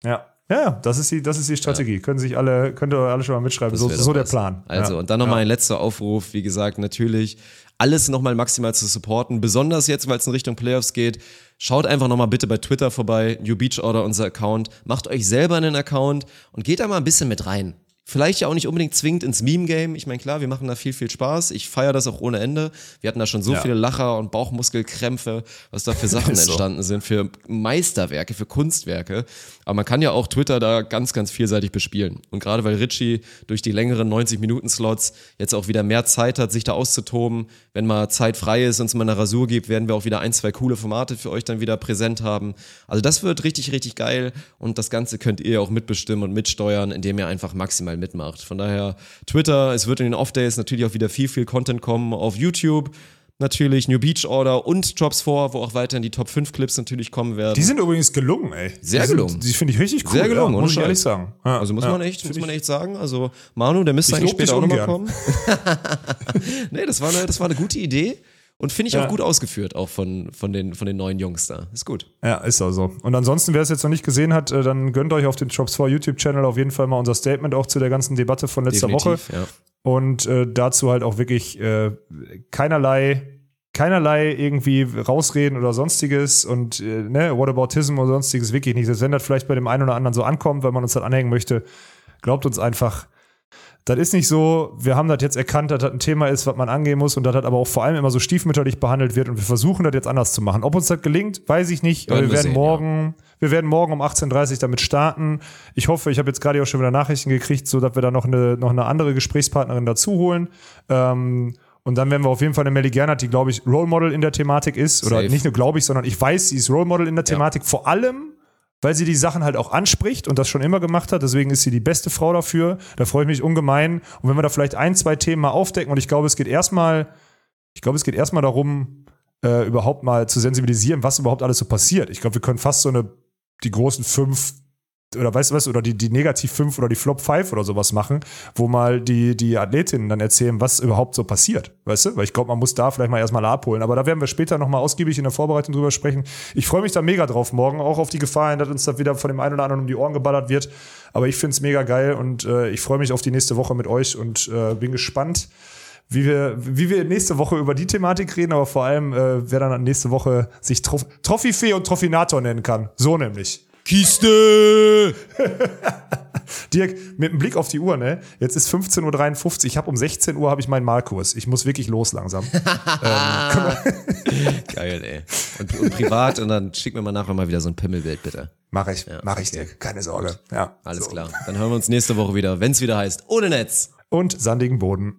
Ja. Ja, ja, das ist die, das ist die Strategie. Können sich alle, könnt ihr alle schon mal mitschreiben. Das So, so der was. Plan. Also, ja. und dann nochmal ja. ein letzter Aufruf. Wie gesagt, natürlich alles nochmal maximal zu supporten. Besonders jetzt, weil es in Richtung Playoffs geht. Schaut einfach nochmal bitte bei Twitter vorbei. New Beach Order, unser Account. Macht euch selber einen Account und geht da mal ein bisschen mit rein. Vielleicht ja auch nicht unbedingt zwingend ins Meme-Game. Ich meine, klar, wir machen da viel, viel Spaß. Ich feiere das auch ohne Ende. Wir hatten da schon so Ja. viele Lacher und Bauchmuskelkrämpfe, was da für Sachen [LAUGHS] so. entstanden sind, für Meisterwerke, für Kunstwerke. Aber man kann ja auch Twitter da ganz, ganz vielseitig bespielen. Und gerade weil Richie durch die längeren 90-Minuten-Slots jetzt auch wieder mehr Zeit hat, sich da auszutoben, wenn mal Zeit frei ist und es mal eine Rasur gibt, werden wir auch wieder ein, zwei coole Formate für euch dann wieder präsent haben. Also das wird richtig, richtig geil und das Ganze könnt ihr auch mitbestimmen und mitsteuern, indem ihr einfach maximal mitmacht. Von daher Twitter, es wird in den Off-Days natürlich auch wieder viel, viel Content kommen auf YouTube. natürlich, New Beach Order und Drops 4, wo auch weiterhin die Top 5 Clips natürlich kommen werden. Die sind übrigens gelungen, ey. Sehr die sind, gelungen. Die finde ich richtig cool. Sehr gelungen, ja, muss ich ehrlich sagen. Ja, also muss ja, man echt, muss man echt sagen. Also Manu, der müsste Ich eigentlich später auch nochmal kommen. [LAUGHS] nee, das war eine, das war eine gute Idee und finde ich Ja. auch gut ausgeführt, auch von, von, den, von den neuen Jungs da. Ist gut. Ja, ist auch so. Und ansonsten, wer es jetzt noch nicht gesehen hat, äh, dann gönnt euch auf dem Drops 4 YouTube-Channel auf jeden Fall mal unser Statement auch zu der ganzen Debatte von letzter Woche. Definitiv, ja. Und äh, dazu halt auch wirklich äh, keinerlei keinerlei irgendwie rausreden oder sonstiges und äh, ne, Whataboutism oder sonstiges wirklich nicht. Selbst wenn das vielleicht bei dem einen oder anderen so ankommt, weil man uns das anhängen möchte, glaubt uns einfach, das ist nicht so, wir haben das jetzt erkannt, dass das ein Thema ist, was man angehen muss und dass das aber auch vor allem immer so stiefmütterlich behandelt wird und wir versuchen das jetzt anders zu machen. Ob uns das gelingt, weiß ich nicht, aber wir wir werden sehen, morgen, wir werden morgen um 18.30 Uhr damit starten. Ich hoffe, ich habe jetzt gerade auch schon wieder Nachrichten gekriegt, so dass wir da noch eine, noch eine andere Gesprächspartnerin dazu holen. Ähm, und dann werden wir auf jeden Fall eine Melly Gernert, die, glaube ich, Role Model in der Thematik ist. Oder Safe. nicht nur glaube ich, sondern ich weiß, sie ist Role Model in der Thematik. Vor allem, weil sie die Sachen halt auch anspricht und das schon immer gemacht hat. Deswegen ist sie die beste Frau dafür. Da freue ich mich ungemein. Und wenn wir da vielleicht ein, zwei Themen mal aufdecken, und ich glaube, es geht erstmal, ich glaube, es geht erstmal darum, äh, überhaupt mal zu sensibilisieren, was überhaupt alles so passiert. Ich glaube, wir können fast so eine, die großen fünf oder weißt du was, oder die, die Negativ 5 oder die Flop 5 oder sowas machen, wo mal die, die Athletinnen dann erzählen, was überhaupt so passiert, weißt du? Weil ich glaube, man muss da vielleicht mal erstmal abholen. Aber da werden wir später nochmal ausgiebig in der Vorbereitung drüber sprechen. Ich freue mich da mega drauf morgen, auch auf die Gefahr hin, dass uns da wieder von dem einen oder anderen um die Ohren geballert wird. Aber ich finde es mega geil und äh, ich freue mich auf die nächste Woche mit euch und äh, bin gespannt, wie wir, wie wir nächste Woche über die Thematik reden, aber vor allem, äh, wer dann nächste Woche sich Trof Trophifee und Trophinator nennen kann. So nämlich. Kiste! [LAUGHS] Dirk, mit einem Blick auf die Uhr, ne? Jetzt ist 15.53 Uhr. Ich habe um 16 Uhr habe ich meinen Malkurs. Ich muss wirklich los langsam. [LAUGHS] [LAUGHS] Geil, ey. Und, und privat und dann schick mir mal nachher mal wieder so ein Pimmelbild, bitte. Mach ich, mach ich, Dirk. Keine Sorge. Ja. Alles so. klar. Dann hören wir uns nächste Woche wieder, wenn es wieder heißt, ohne Netz. Und sandigen Boden.